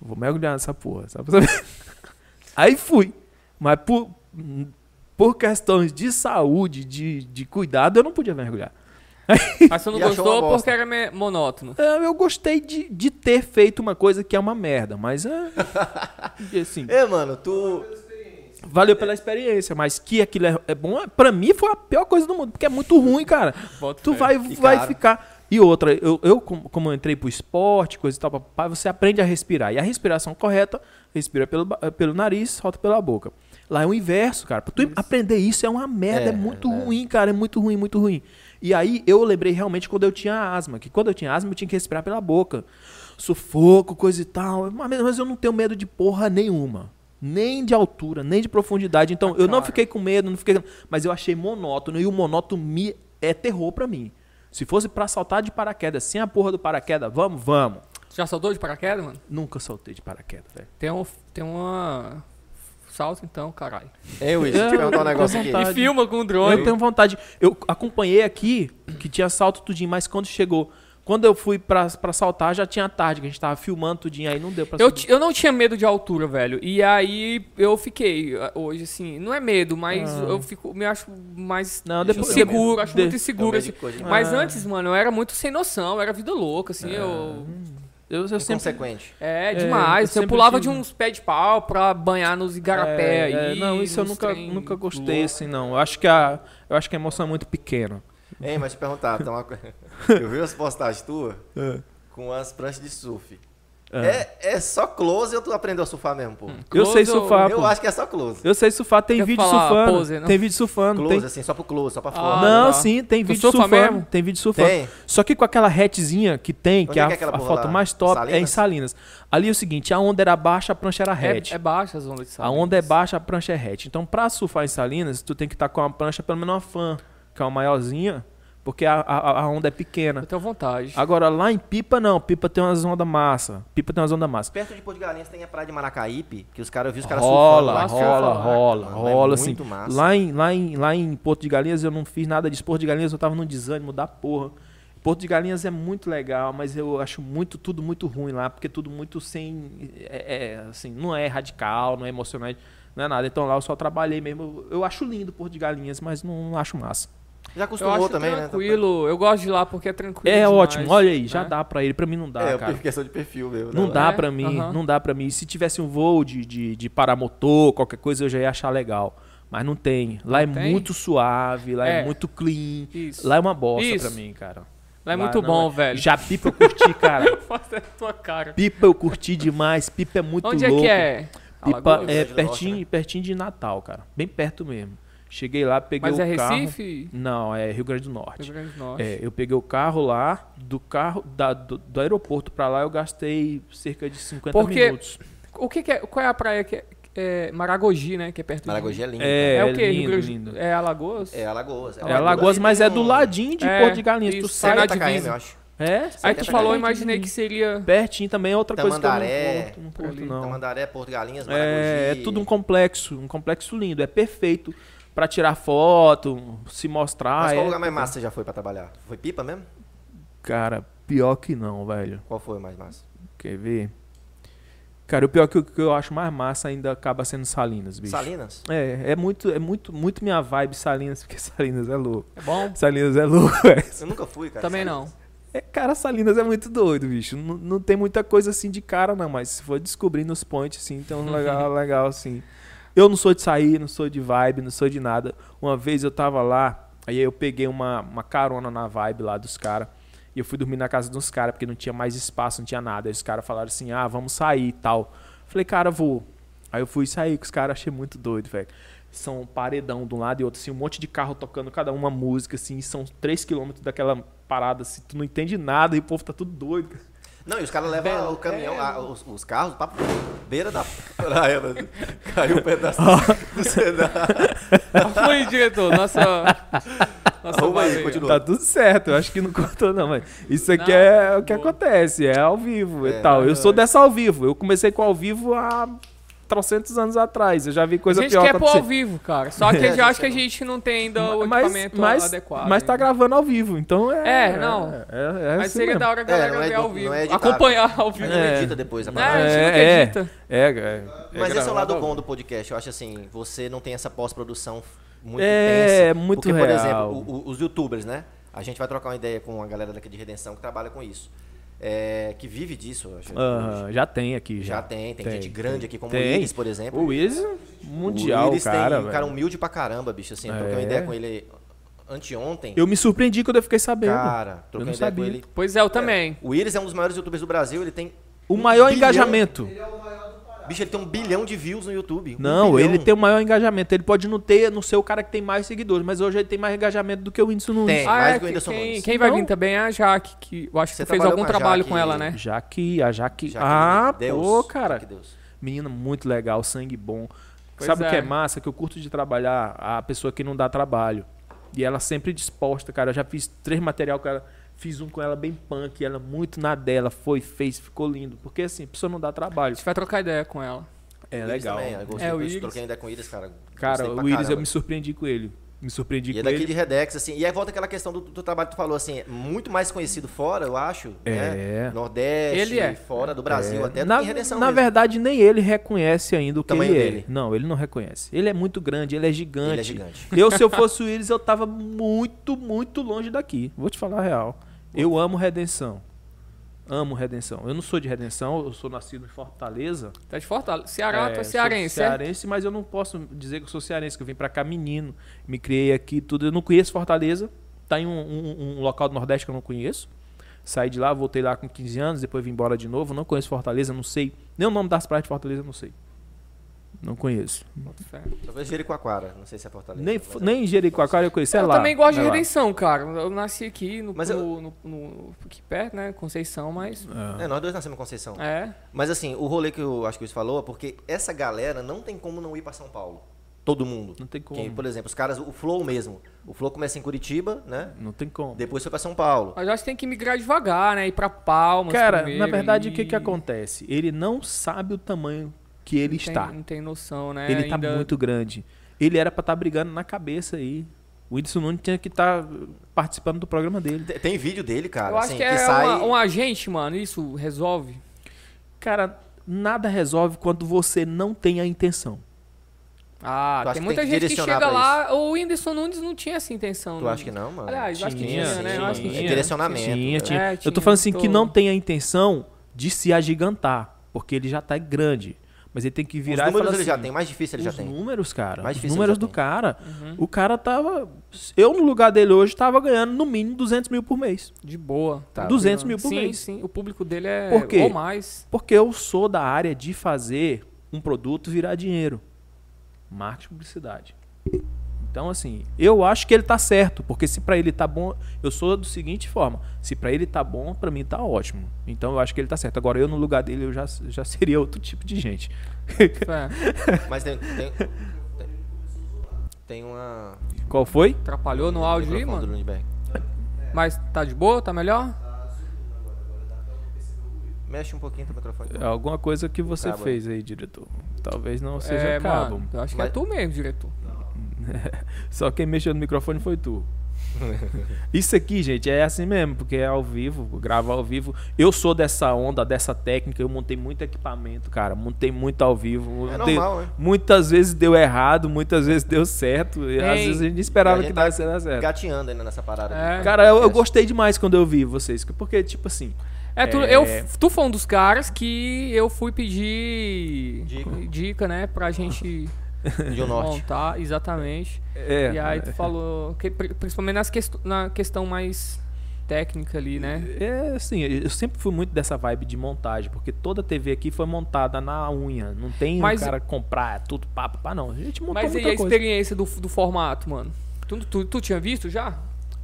Vou mergulhar nessa porra, sabe? Aí fui. Mas por, por questões de saúde, de, de cuidado, eu não podia mergulhar. Mas você não E gostou porque era monótono. É, Eu gostei de, de ter feito uma coisa que é uma merda, mas é. assim, É, mano, tu. valeu pela experiência, mas que aquilo é, é bom, é- pra mim foi a pior coisa do mundo, porque é muito ruim, cara. Bota Tu vai, E vai ficar. E outra, eu, eu como eu entrei pro esporte, coisa e tal, papai, você aprende a respirar. E a respiração correta, respira pelo, pelo nariz, solta pela boca. Lá é o inverso, cara. Pra tu aprender isso é uma merda, é, É, muito é. ruim, cara, é muito ruim, muito ruim. E aí eu lembrei realmente quando eu tinha asma, que quando eu tinha asma eu tinha que respirar pela boca. Sufoco, coisa e tal. Mas mas eu não tenho medo de porra nenhuma. Nem de altura, nem de profundidade. Então, eu não cara. fiquei com medo, não fiquei. Mas eu achei monótono. E o monótono me é terror pra mim. Se fosse pra saltar de paraquedas sem a porra do paraquedas, vamos, vamos. Já saltou de paraquedas, mano? Nunca saltei de paraquedas, velho. Tem, um, tem uma. Salto então, caralho. Hein, Luiz? Deixa eu te perguntar um negócio aqui. E filma com o drone. Eu tenho vontade. Eu acompanhei aqui que tinha salto tudinho, mas quando chegou. Quando eu fui pra, pra saltar, já tinha tarde, que a gente tava filmando tudinho aí, não deu pra Eu, subir. eu não tinha medo de altura, velho. E aí eu fiquei ah, hoje, assim, não é medo, mas Ah. eu fico, me acho mais Não, depois- inseguro, acho de- muito inseguro. Assim. Mas Ah. antes, mano, eu era muito sem noção, eu era vida louca, assim, eu... Eu, eu sempre. É, É, demais. eu eu sempre pulava tive- de uns pés de pau pra banhar nos igarapé É, é, aí. não, isso eu nunca, nunca gostei, louco. assim, não. Eu acho que a, eu acho que a emoção é muito pequena. Hein, mas te perguntar, tem uma. Eu vi as postagens tuas com as pranchas de surf. É, é só close ou tu aprendeu a surfar mesmo, pô? Eu Close sei ou- surfar, Eu pô. acho que é só close. Eu sei surfar, tem Quer vídeo surfando. pose, tem vídeo surfando. Close, tem... assim, só pro close, só pra Ah, fora. Não, tá. sim, tem Tu vídeo surfa surfando. mesmo? Tem vídeo surfando. Tem? Só que com aquela hatchzinha que tem, Onde que é é a, é a porra foto lá? mais top, é em Salinas? Salinas. Ali é o seguinte, a onda era baixa, a prancha era hatch. É, é baixa as ondas de A sal. onda é baixa, a prancha é hatch. Então, pra surfar em Salinas, tu tem que estar com uma prancha pelo menos uma fan, que é uma maiorzinha, porque a, a, a onda é pequena. Eu tenho vontade. Agora, lá em Pipa, não. Pipa tem umas ondas massa. Pipa tem umas ondas massa. Perto de Porto de Galinhas tem a praia de Maracaípe, que os caras, eu vi os caras Rola, surfando. rola, lá. rola, Mano, rola, é assim. muito massa. Lá em, lá, em, lá em Porto de Galinhas eu não fiz nada disso. Porto de Galinhas eu tava num desânimo da porra. Porto de Galinhas é muito legal, mas eu acho muito tudo muito ruim lá, porque tudo muito sem. É, é, assim, não é radical, não é emocionante, não é nada. Então lá eu só trabalhei mesmo. Eu, eu acho lindo Porto de Galinhas, mas não, não acho massa. Já Eu acostumou acho também, né? tranquilo. Eu gosto de lá porque é tranquilo. É demais, ótimo, olha aí, já né? dá pra ele. Pra mim não dá, É, cara. fiz questão de perfil mesmo. Não né? dá É, pra mim, aham. não dá pra mim. Se tivesse um voo de, de, de paramotor, qualquer coisa, eu já ia achar legal. Mas não tem. Lá é Não tem? muito suave, lá é, É. muito clean. Isso. Lá é uma bosta Isso. pra mim, cara. Lá é muito não bom, velho. Já pipa eu curti, cara. Faça a tua cara. Pipa eu curti demais. Pipa é muito Onde louco. é que é? Pipa Alagoas? é pertinho, Norte, pertinho de Natal, cara. Bem perto mesmo. Cheguei lá, peguei Mas o é carro. Recife? Não, é Rio Grande do Norte. Rio Grande do Norte. É, eu peguei o carro lá, do carro da- do, do aeroporto pra lá eu gastei cerca de 50 Porque- minutos. O que, que é? Qual é a praia que é? é Maragogi, né? Que é perto de- Maragogi é lindo. É, É, o quê? Rio lindo, lindo. É Alagoas? É Alagoas. É Alagoas, mas é do ladinho de É, Porto de Galinhas. Tu isso, sai é na 70 km, divisa. eu acho. É, Aí tu 70 falou, km. imaginei que seria. pertinho também é outra coisa que eu Tamandaré, não curto, não curto, não. Tamandaré, Porto de Galinhas, Maragogi. É, é tudo um complexo, um complexo lindo. É perfeito pra tirar foto, se mostrar. Mas qual é- lugar mais massa você já foi pra trabalhar? Foi Pipa mesmo? Cara, pior que não, velho. Qual foi o mais massa? Quer ver? Cara, o pior que, eu- que eu acho mais massa ainda acaba sendo Salinas, bicho. Salinas? É, é muito, é muito, muito minha vibe Salinas, porque Salinas é louco. É bom? Salinas é louco, velho. Eu nunca fui, cara. Também Salinas. não. É, cara, Salinas é muito doido, bicho. Não, não tem muita coisa assim de cara, não, mas se for descobrindo os points, assim, tem um legal, legal, assim. Eu não sou de sair, não sou de vibe, não sou de nada. Uma vez eu tava lá, aí eu peguei uma, uma carona na vibe lá dos caras. E eu fui dormir na casa dos caras, porque não tinha mais espaço, não tinha nada. Aí os caras falaram assim, ah, vamos sair e tal. Falei, cara, vou. Aí eu fui sair com os caras, achei muito doido, velho. São um paredão de um lado e outro, assim, um monte de carro tocando cada uma música, assim, são 3km daquela parada, assim, tu não entende nada e o povo tá tudo doido. cara. Não, e os caras levam Belo, o caminhão, é. a- os, os carros pra beira da praia. né? Caiu um pedaço do cenário. Foi, diretor. Nossa. Nossa Arruma aí, continua. Tá tudo certo, eu acho que não contou não, mas isso aqui Não, é o que boa. acontece, é ao vivo É, e tal. Eu sou dessa ao vivo, eu comecei com ao vivo há trocentos anos atrás, eu já vi A coisa gente pior quer pôr acontecer. ao vivo, cara. Só que É, eu já a acho que a gente não tem ainda o mas, equipamento mas, adequado. mas tá ainda. gravando ao vivo, então é... É, não. É, é, é Mas assim seria mesmo. da hora a galera não é ver do- ao não vivo. é acompanhar ao vivo. Não É. edita depois a É, a gente É, edita. É, é, é Mas esse é o lado bom do podcast. Eu acho assim, você não tem essa pós-produção muito É, tensa. muito Porque, por real. exemplo, o- o- os youtubers, né? A gente vai trocar uma ideia com a galera daqui de Redenção que trabalha com isso. É, que vive disso, eu acho. Aham, já tem aqui, já. Já tem, tem, gente grande aqui, como Tem. o Iris, por exemplo. O Willis, mundial, o Iris cara, tem um cara humilde pra caramba, bicho, assim. Eu troquei uma É. ideia com ele anteontem. Eu me surpreendi quando eu fiquei sabendo. Cara, eu troquei não ideia com sabia. ele. Pois é, eu também. O Iris é um dos maiores youtubers do Brasil, ele tem. O maior bilhão- engajamento. Bicho, ele tem um bilhão de views no YouTube. Um Não, bilhão. ele tem o maior engajamento. Ele pode não ter, não ser o cara que tem mais seguidores, mas hoje ele tem mais engajamento do que o Whindersson Nunes. Tem. Ah, mais é, do que o Whindersson quem, Nunes. quem vai vir também é a Jaque, que eu acho que Você fez algum com trabalho Jaque- com ela, né? Jaque, a Jaque. Já que ah, Deus, pô, cara. que Deus. Menina muito legal, sangue bom. Pois Sabe o que é. é massa? Que eu curto de trabalhar a pessoa que não dá trabalho. E ela sempre disposta, cara. Eu já fiz três material com ela. Fiz um com ela bem punk. Ela muito na dela. Foi, fez, ficou lindo. Porque assim, a pessoa não dá A trabalho. gente vai trocar ideia com ela. É Iris legal. Também, eu gostei, É, o eu Iris. troquei ideia com o Iris, cara. Cara, o Iris eu caramba. me surpreendi com ele. Me surpreendi E é com daqui ele. de Redex, assim. E aí volta aquela questão do, do trabalho que tu falou, assim, é muito mais conhecido fora, eu acho. É. Né? Nordeste, Ele é. fora do Brasil, até do na, que Redenção na mesmo. verdade, nem ele reconhece ainda o que tamanho ele é. dele. Não, ele não reconhece. Ele é muito grande, ele é gigante. Ele é gigante. Eu, se eu fosse o Iris, eu tava muito, muito longe daqui. Vou te falar a real. Eu amo Redenção. Amo Redenção. Eu não sou de Redenção, eu sou nascido em Fortaleza. Tá de Fortaleza. Ceará, tu é cearense, é? cearense, mas eu não posso dizer que eu sou cearense, que eu vim pra cá menino, me criei aqui, tudo. Eu não conheço Fortaleza. Tá em um, um- um local do Nordeste que eu não conheço. Saí de lá, voltei lá com 15 anos, depois vim embora de novo. Não conheço Fortaleza, não sei. Nem o nome das praias de Fortaleza, não sei. Não conheço. Talvez Jericoacoara, não sei se é Fortaleza. Nem, mas é. nem Jericoacoara eu conheço, é eu lá. também gosto de é lá. Redenção, cara. Eu nasci aqui no, Mas eu- no, no- no- aqui perto, né? Conceição, mas. É, nós dois nascemos em Conceição. É. Mas assim, o rolê que eu acho que o Luiz falou é porque essa galera não tem como não ir pra São Paulo. Todo mundo. Não tem como. Quem, por exemplo, os caras, o Flow mesmo. O Flow começa em Curitiba, né? Não tem como. Depois foi pra São Paulo. Mas eu acho que tem que migrar devagar, né? Ir pra Palmas. Cara, primeiro, na verdade, o que e- que acontece? Ele não sabe o tamanho que ele não tem- está. Não tem noção, né? Ele tá Ainda- muito grande. Ele era pra estar brigando na cabeça aí. O Whindersson Nunes tinha que estar participando do programa dele. Tem, vídeo dele, cara. Eu acho assim, que é sai... uma- um agente, mano. Isso resolve. Cara, nada resolve quando você não tem a intenção. Ah, Tu tem que muita tem que gente que chega lá. O Whindersson Nunes não tinha essa intenção. Tu né? acha que não, mano? Aliás, eu acho que Tinha, tinha, né? Eu acho que tinha. tinha. Direcionamento. Tinha, né? tinha. É, Eu tinha, tô falando assim tô- que não tem a intenção de se agigantar, porque ele já tá grande. Mas ele tem que Os virar e números falar ele assim, já tem, mais difícil ele os já tem. números, cara. Mais os números do tem. cara. Uhum. O cara tava. Eu, no lugar dele hoje, tava ganhando no mínimo 200 mil por mês. De boa. Tá. 200 mil por sim, mês. Sim, O público dele é Por quê? ou mais. Porque eu sou da área de fazer um produto virar dinheiro. Marketing e publicidade. Então, assim, eu acho que ele tá certo, porque se pra ele tá bom, eu sou do seguinte forma, se pra ele tá bom, pra mim tá ótimo. Então eu acho que ele tá certo. Agora eu no lugar dele eu já, já seria outro tipo de gente. É, Mas tem, tem, tem, tem uma... Qual foi? atrapalhou no áudio aí, mano. Mas tá de boa? Tá melhor? Mexe um pouquinho teu microfone. É Alguma coisa que você fez aí, diretor. Talvez não seja é, cabo. mano. Eu acho que é Mas- tu mesmo, diretor. Só quem mexeu no microfone foi tu. Isso aqui, gente, é assim mesmo, porque é ao vivo, grava ao vivo. Eu sou dessa onda, dessa técnica, eu montei muito equipamento, cara, montei muito ao vivo. É Dei- normal, né? Muitas vezes deu errado, muitas vezes deu certo, e às vezes a gente esperava a que gente desse tá certo. Gateando ainda nessa parada. É. Cara, eu, eu gostei demais quando eu vi vocês, porque, tipo assim, É, tu, É. Eu, tu foi um dos caras que eu fui pedir Dica. dica né? Pra gente De um norte. montar, exatamente. é, e aí tu falou, que, pri- principalmente nas quest na questão mais técnica ali, né? É assim, eu sempre fui muito dessa vibe de montagem, porque toda TV aqui foi montada na unha. Não tem Mas- um cara comprar tudo papo, pá, não. A gente montou Mas e a coisa. experiência do, do formato, mano? Tu, tu, tu tinha visto já?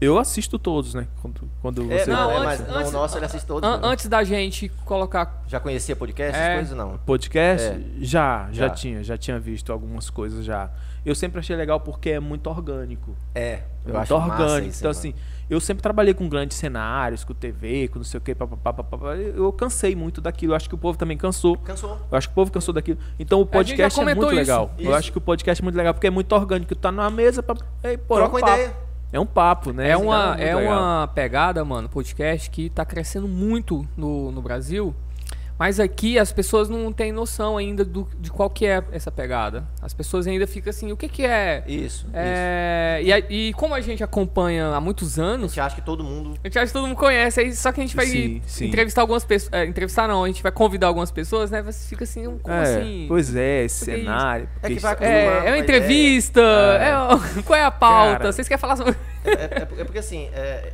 Eu assisto todos, né? Quando, quando É, você Não, não, é, antes- mas antes- nosso ele assiste todos. An- né? antes da gente colocar. Já conhecia podcast, essas É. coisas não? podcast, É. já, já, Já. tinha, já tinha visto algumas coisas já. Eu sempre achei legal porque é muito orgânico. É, eu muito acho massa orgânico. isso, então, mano. assim, eu sempre trabalhei com grandes cenários, com TV, com não sei o que, papapá, papapá. Eu cansei muito daquilo. Eu acho que o povo também cansou. Cansou. Eu acho que o povo cansou daquilo. Então o podcast é muito comentou isso. legal. Eu Isso. acho que o podcast é muito legal porque é muito orgânico. Tu tá numa mesa pra. Ei, pô, Troca é um uma papo. ideia. É um papo, né? É uma, é legal. uma pegada, mano, podcast que tá crescendo muito no, no Brasil. Mas aqui as pessoas não têm noção ainda do, de qual que é essa pegada. As pessoas ainda ficam assim, o que que é? Isso, isso. É, e, a- e como a gente acompanha há muitos A anos, gente acha que todo mundo. a gente acha que todo mundo conhece, aí só que a gente vai Sim, sim. entrevistar algumas pessoas. é, entrevistar não, a gente vai convidar algumas pessoas, né? Você fica assim, como É, assim? Pois é, esse isso- cenário. É que vai isso- É, é uma a entrevista, é, o- qual é a pauta? Cara. Vocês querem falar sobre. É, é- é porque assim, é,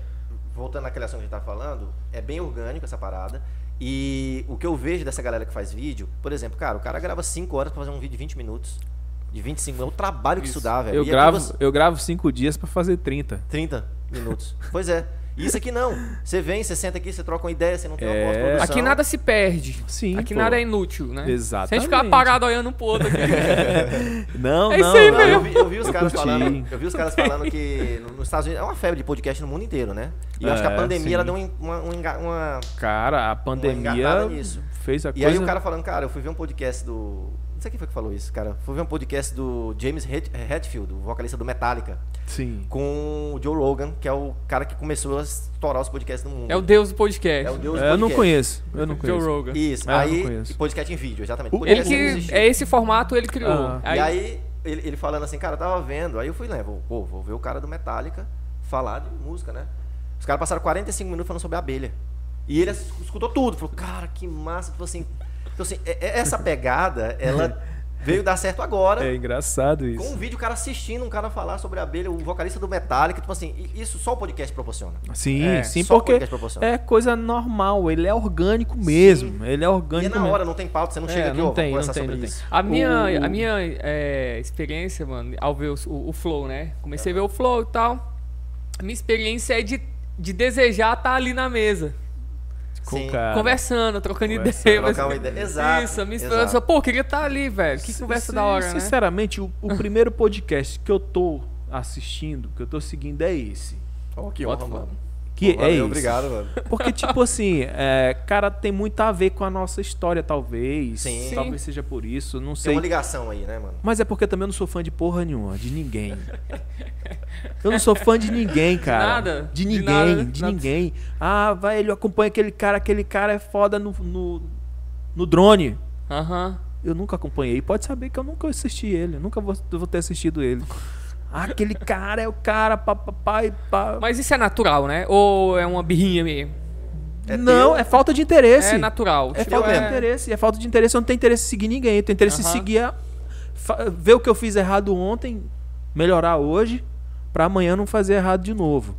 voltando naquele assunto que a gente tá falando, é bem orgânico essa parada. E o que eu vejo dessa galera que faz vídeo, por exemplo, cara, o cara grava 5 horas pra fazer um vídeo de 20 minutos. De 25 minutos. É o trabalho que isso dá, velho. eu, E aqui gravo, você- eu gravo cinco dias pra fazer 30. 30 minutos. Pois é. E isso aqui não. Você vem, você senta aqui, você troca uma ideia, você não tem uma É. pós-produção. Aqui nada se perde. Sim, Aqui pô. nada é inútil, né? Se a gente ficar parado olhando um pro outro aqui. Não, É não. isso aí não. Não, eu, vi, eu vi os Eu caras curti. falando, eu vi os caras falando que no- nos Estados Unidos é uma febre de podcast no mundo inteiro, né? E eu acho que a É, pandemia sim. ela deu um- uma, uma, enga- uma- Cara, a pandemia engatada nisso. fez a E coisa... aí o cara falando, cara, eu fui ver um podcast do. Sei quem foi que falou isso, cara. Fui ver um podcast do James Het- Hetfield, o vocalista do Metallica, Sim. com o Joe Rogan, que é o cara que começou a estourar os podcasts no mundo. É o deus do podcast. É o deus do É, eu não podcast. conheço. Eu não Joe conheço. Rogan. Isso, Ah, eu não aí conheço. podcast em vídeo, exatamente. O- Ele Podcast que é esse formato ele criou. Ah. E aí, ele, ele falando assim, cara, eu tava vendo. Aí eu fui, né, vou, pô, vou ver o cara do Metallica falar de música, né? Os caras passaram 45 minutos falando sobre a abelha. E ele es- escutou tudo. Falou, cara, que massa. Tipo assim, então, assim é- é- essa pegada, ela veio dar certo agora. É engraçado Com isso. um vídeo, o cara assistindo um cara falar sobre a abelha, o vocalista do Metallica. Tipo assim, isso só o podcast proporciona. Sim, É, sim, porque é coisa normal. Ele é orgânico mesmo. Ele é E é orgânico na mesmo. hora, não tem pauta, você não É, chega aqui, não ó, tem, não tem, sobre não tem. isso. A minha, O- a minha é, experiência, mano, ao ver o, o Flow, né? Comecei a ver o Flow e tal. A minha experiência é de, de desejar estar ali na mesa. Com o cara. Conversando, trocando Conversando, ideia. trocar mas- uma ideia. Exato, Isso, minha exato. Pô, queria estar ali, velho. Que conversa da hora, né? Sinceramente, o, o primeiro podcast que eu tô assistindo, que eu tô seguindo é esse. Ó, que honra, mano. Que Pô, é valeu, esse. Obrigado, mano. Porque, tipo assim, é, cara, tem muito a ver com a nossa história, talvez. Sim. Talvez seja por isso, não Tem sei. uma ligação aí, né, mano? Mas é porque eu também não sou fã de porra nenhuma, de ninguém. Eu não sou fã de ninguém, cara. nada? De De ninguém, nada, de nada. ninguém. Ah, vai, ele acompanha aquele cara, aquele cara é foda no, no, no drone. Aham. Eu nunca acompanhei. Pode saber que eu nunca assisti ele. Nunca vou, vou ter assistido ele. Ah, aquele cara é o cara, pá, e pá. Mas isso é natural, né? Ou é uma birrinha mesmo? É não, teu? é falta de interesse. É natural. É Tipo, falta de é- interesse. É falta de interesse. Eu não tenho interesse em seguir ninguém. Eu tenho interesse em Aham. seguir a, ver o que eu fiz errado ontem, melhorar hoje, pra amanhã não fazer errado de novo.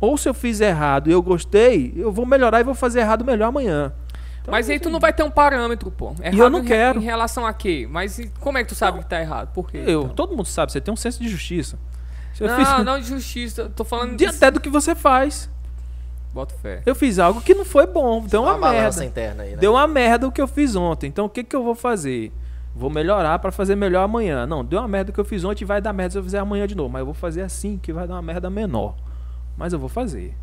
Ou se eu fiz errado e eu gostei, eu vou melhorar e vou fazer errado melhor amanhã. Então, Mas aí tu não vai ter um parâmetro, pô. Errado eu não em quero. Em relação a quê? Mas e como é que tu sabe que tá errado? Por quê? eu, então? todo mundo sabe, você tem um senso de justiça. Se eu Não, fiz- não de justiça. Tô falando de até do que você faz. Bota fé. Eu fiz algo que não foi bom, deu uma, balança merda. interna aí, né? Deu uma merda o que eu fiz ontem. Então o que, que eu vou fazer? Vou melhorar pra fazer melhor amanhã. Não, deu uma merda que eu fiz ontem e vai dar merda se eu fizer amanhã de novo. Mas eu vou fazer assim que vai dar uma merda menor. Mas eu vou fazer.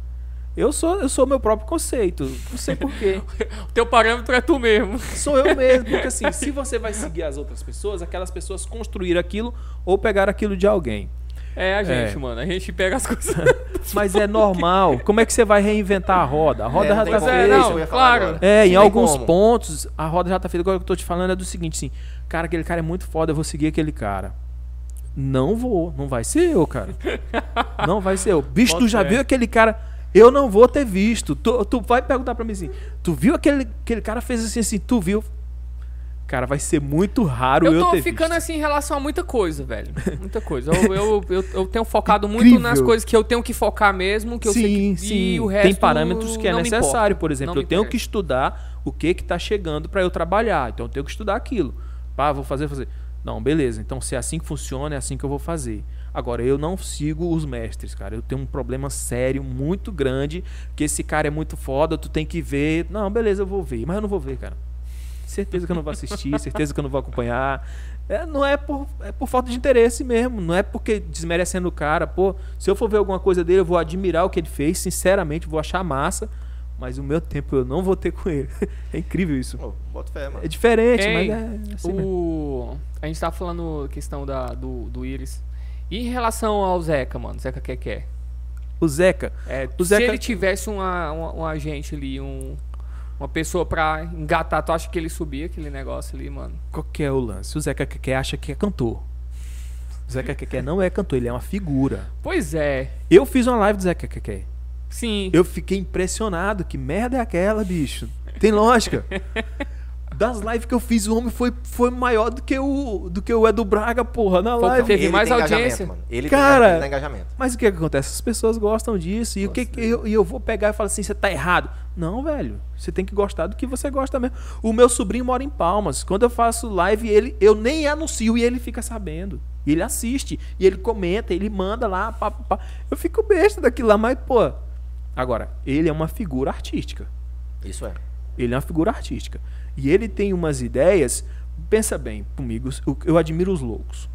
Eu sou eu sou meu próprio conceito. Não sei porquê. O teu parâmetro é tu mesmo. sou eu mesmo. Porque assim, se você vai seguir as outras pessoas, aquelas pessoas construíram aquilo ou pegaram aquilo de alguém. É a gente, É. mano. A gente pega as coisas. Mas é normal. Como é que você vai reinventar a roda? A roda É, já tá é, feita. isso não, claro. É, em alguns como. pontos, a roda já tá feita. Agora o que eu tô te falando é do seguinte, assim, cara, aquele cara é muito foda, eu vou seguir aquele cara. Não vou, não vai ser eu, cara. Não vai ser eu. Bicho, tu Bota já viu aquele cara? Eu não vou ter visto. Tu, tu vai perguntar pra mim assim, tu viu aquele, aquele cara fez assim, assim, tu viu? Cara, vai ser muito raro eu, Eu tô ter ficando visto. assim em relação a muita coisa, velho. Muita coisa. Eu, eu, eu, eu tenho focado muito Incrível. nas coisas que eu tenho que focar mesmo, que eu sei sim, que, sim. e o Tem resto parâmetros que é necessário, por exemplo, Não eu tenho que estudar o que que tá chegando para eu trabalhar. Então eu tenho que estudar aquilo. Pá, vou fazer, fazer. Não, beleza. Então se é assim que funciona, é assim que eu vou fazer. Agora eu não sigo os mestres, cara. Eu tenho um problema sério, muito grande, que esse cara é muito foda, tu tem que ver. Não, beleza, eu vou ver, mas eu não vou ver, cara. Certeza que eu não vou assistir, certeza que eu não vou acompanhar. É, não é por, é por falta de interesse mesmo. Não é porque desmerecendo o cara. Pô, se eu for ver alguma coisa dele, eu vou admirar o que ele fez, sinceramente, vou achar massa. Mas o meu tempo eu não vou ter com ele. É incrível isso. Pô, bota fé, mano. É diferente, Ei, mas é assim mesmo. o... A gente tava falando questão da, do, do Iris. E em relação ao Zeca, mano? Zeca quer quer. O Zeca. É, O se Zeca- ele tivesse uma, uma- um agente ali, um, Uma pessoa pra engatar, tu acha que ele subia aquele negócio ali, mano? Qual que é o lance? O Zeca Keké acha que é cantor. O Zeca Keké não é cantor, ele é uma figura. Pois é. Eu fiz uma live do Zeca Keké. Sim. Eu fiquei impressionado. Que merda é aquela, bicho? Tem lógica. Das lives que eu fiz, o homem foi, foi maior do que o do que o Edu Braga, porra, na live. teve Ele mais tem audiência. engajamento, mano. Ele Cara, tem, engajamento. Mas o que, que acontece? As pessoas gostam disso. E o que, que eu, e eu vou pegar e falar assim: você tá errado. Não, velho. Você tem que gostar do que você gosta mesmo. O meu sobrinho mora em Palmas. Quando eu faço live, ele, eu nem anuncio e ele fica sabendo. E ele assiste. E ele comenta, ele manda lá. Pá, pá. Eu fico besta daquilo lá, mas, pô. Agora, ele é uma figura artística. Isso é. Ele é uma figura artística. E ele tem umas ideias. Pensa bem comigo, eu- admiro os loucos.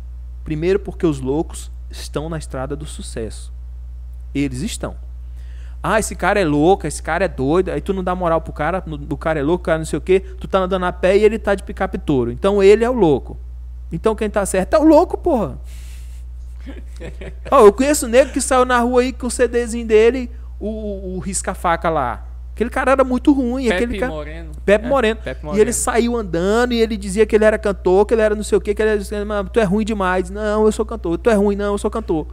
Primeiro, porque os loucos estão na estrada do sucesso. Eles estão. Ah, esse cara é louco, esse cara é doido. Aí tu não dá moral pro cara, o cara é louco, o cara não sei o quê. Tu tá andando a pé e ele tá de picape touro. Então ele é o louco. Então quem tá certo é o louco, porra. Ó, eu conheço um negro que saiu na rua aí com o CDzinho dele, o, o, o risca-faca lá. Aquele cara era muito ruim. aquele Pepe cara... Moreno. Pepe É, Moreno. Pepe E Moreno. ele saiu andando e ele dizia que ele era cantor, que ele era não sei o que, que ele era. Mano, tu é ruim demais. Não, eu sou cantor. Tu é ruim, não, eu sou cantor.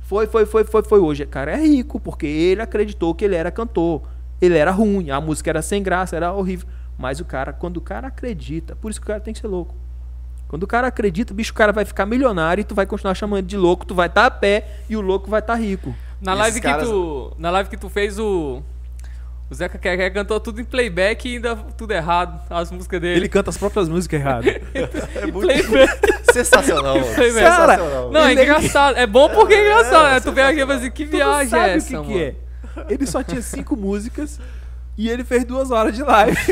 Foi, foi, foi, foi, foi hoje. O cara é rico, porque ele acreditou que ele era cantor. Ele era ruim, a música era sem graça, era horrível. Mas o cara, quando o cara acredita, por isso que o cara tem que ser louco. Quando o cara acredita, bicho, o cara vai ficar milionário e tu vai continuar chamando de louco, tu vai estar a pé e o louco vai estar rico. Na live, caras- que tu, na live que tu fez, o, o Zeca Keké cantou tudo em playback e ainda tudo errado, as músicas dele. Ele canta as próprias músicas erradas. É muito Playback. sensacional, mano. Cara, Sensacional. Não, é Ele- engraçado. É bom porque é engraçado. É, né? Tu vê aqui e fala assim, que viagem sabe é essa, o que, mano? que é. Ele só tinha cinco músicas e ele fez duas horas de live.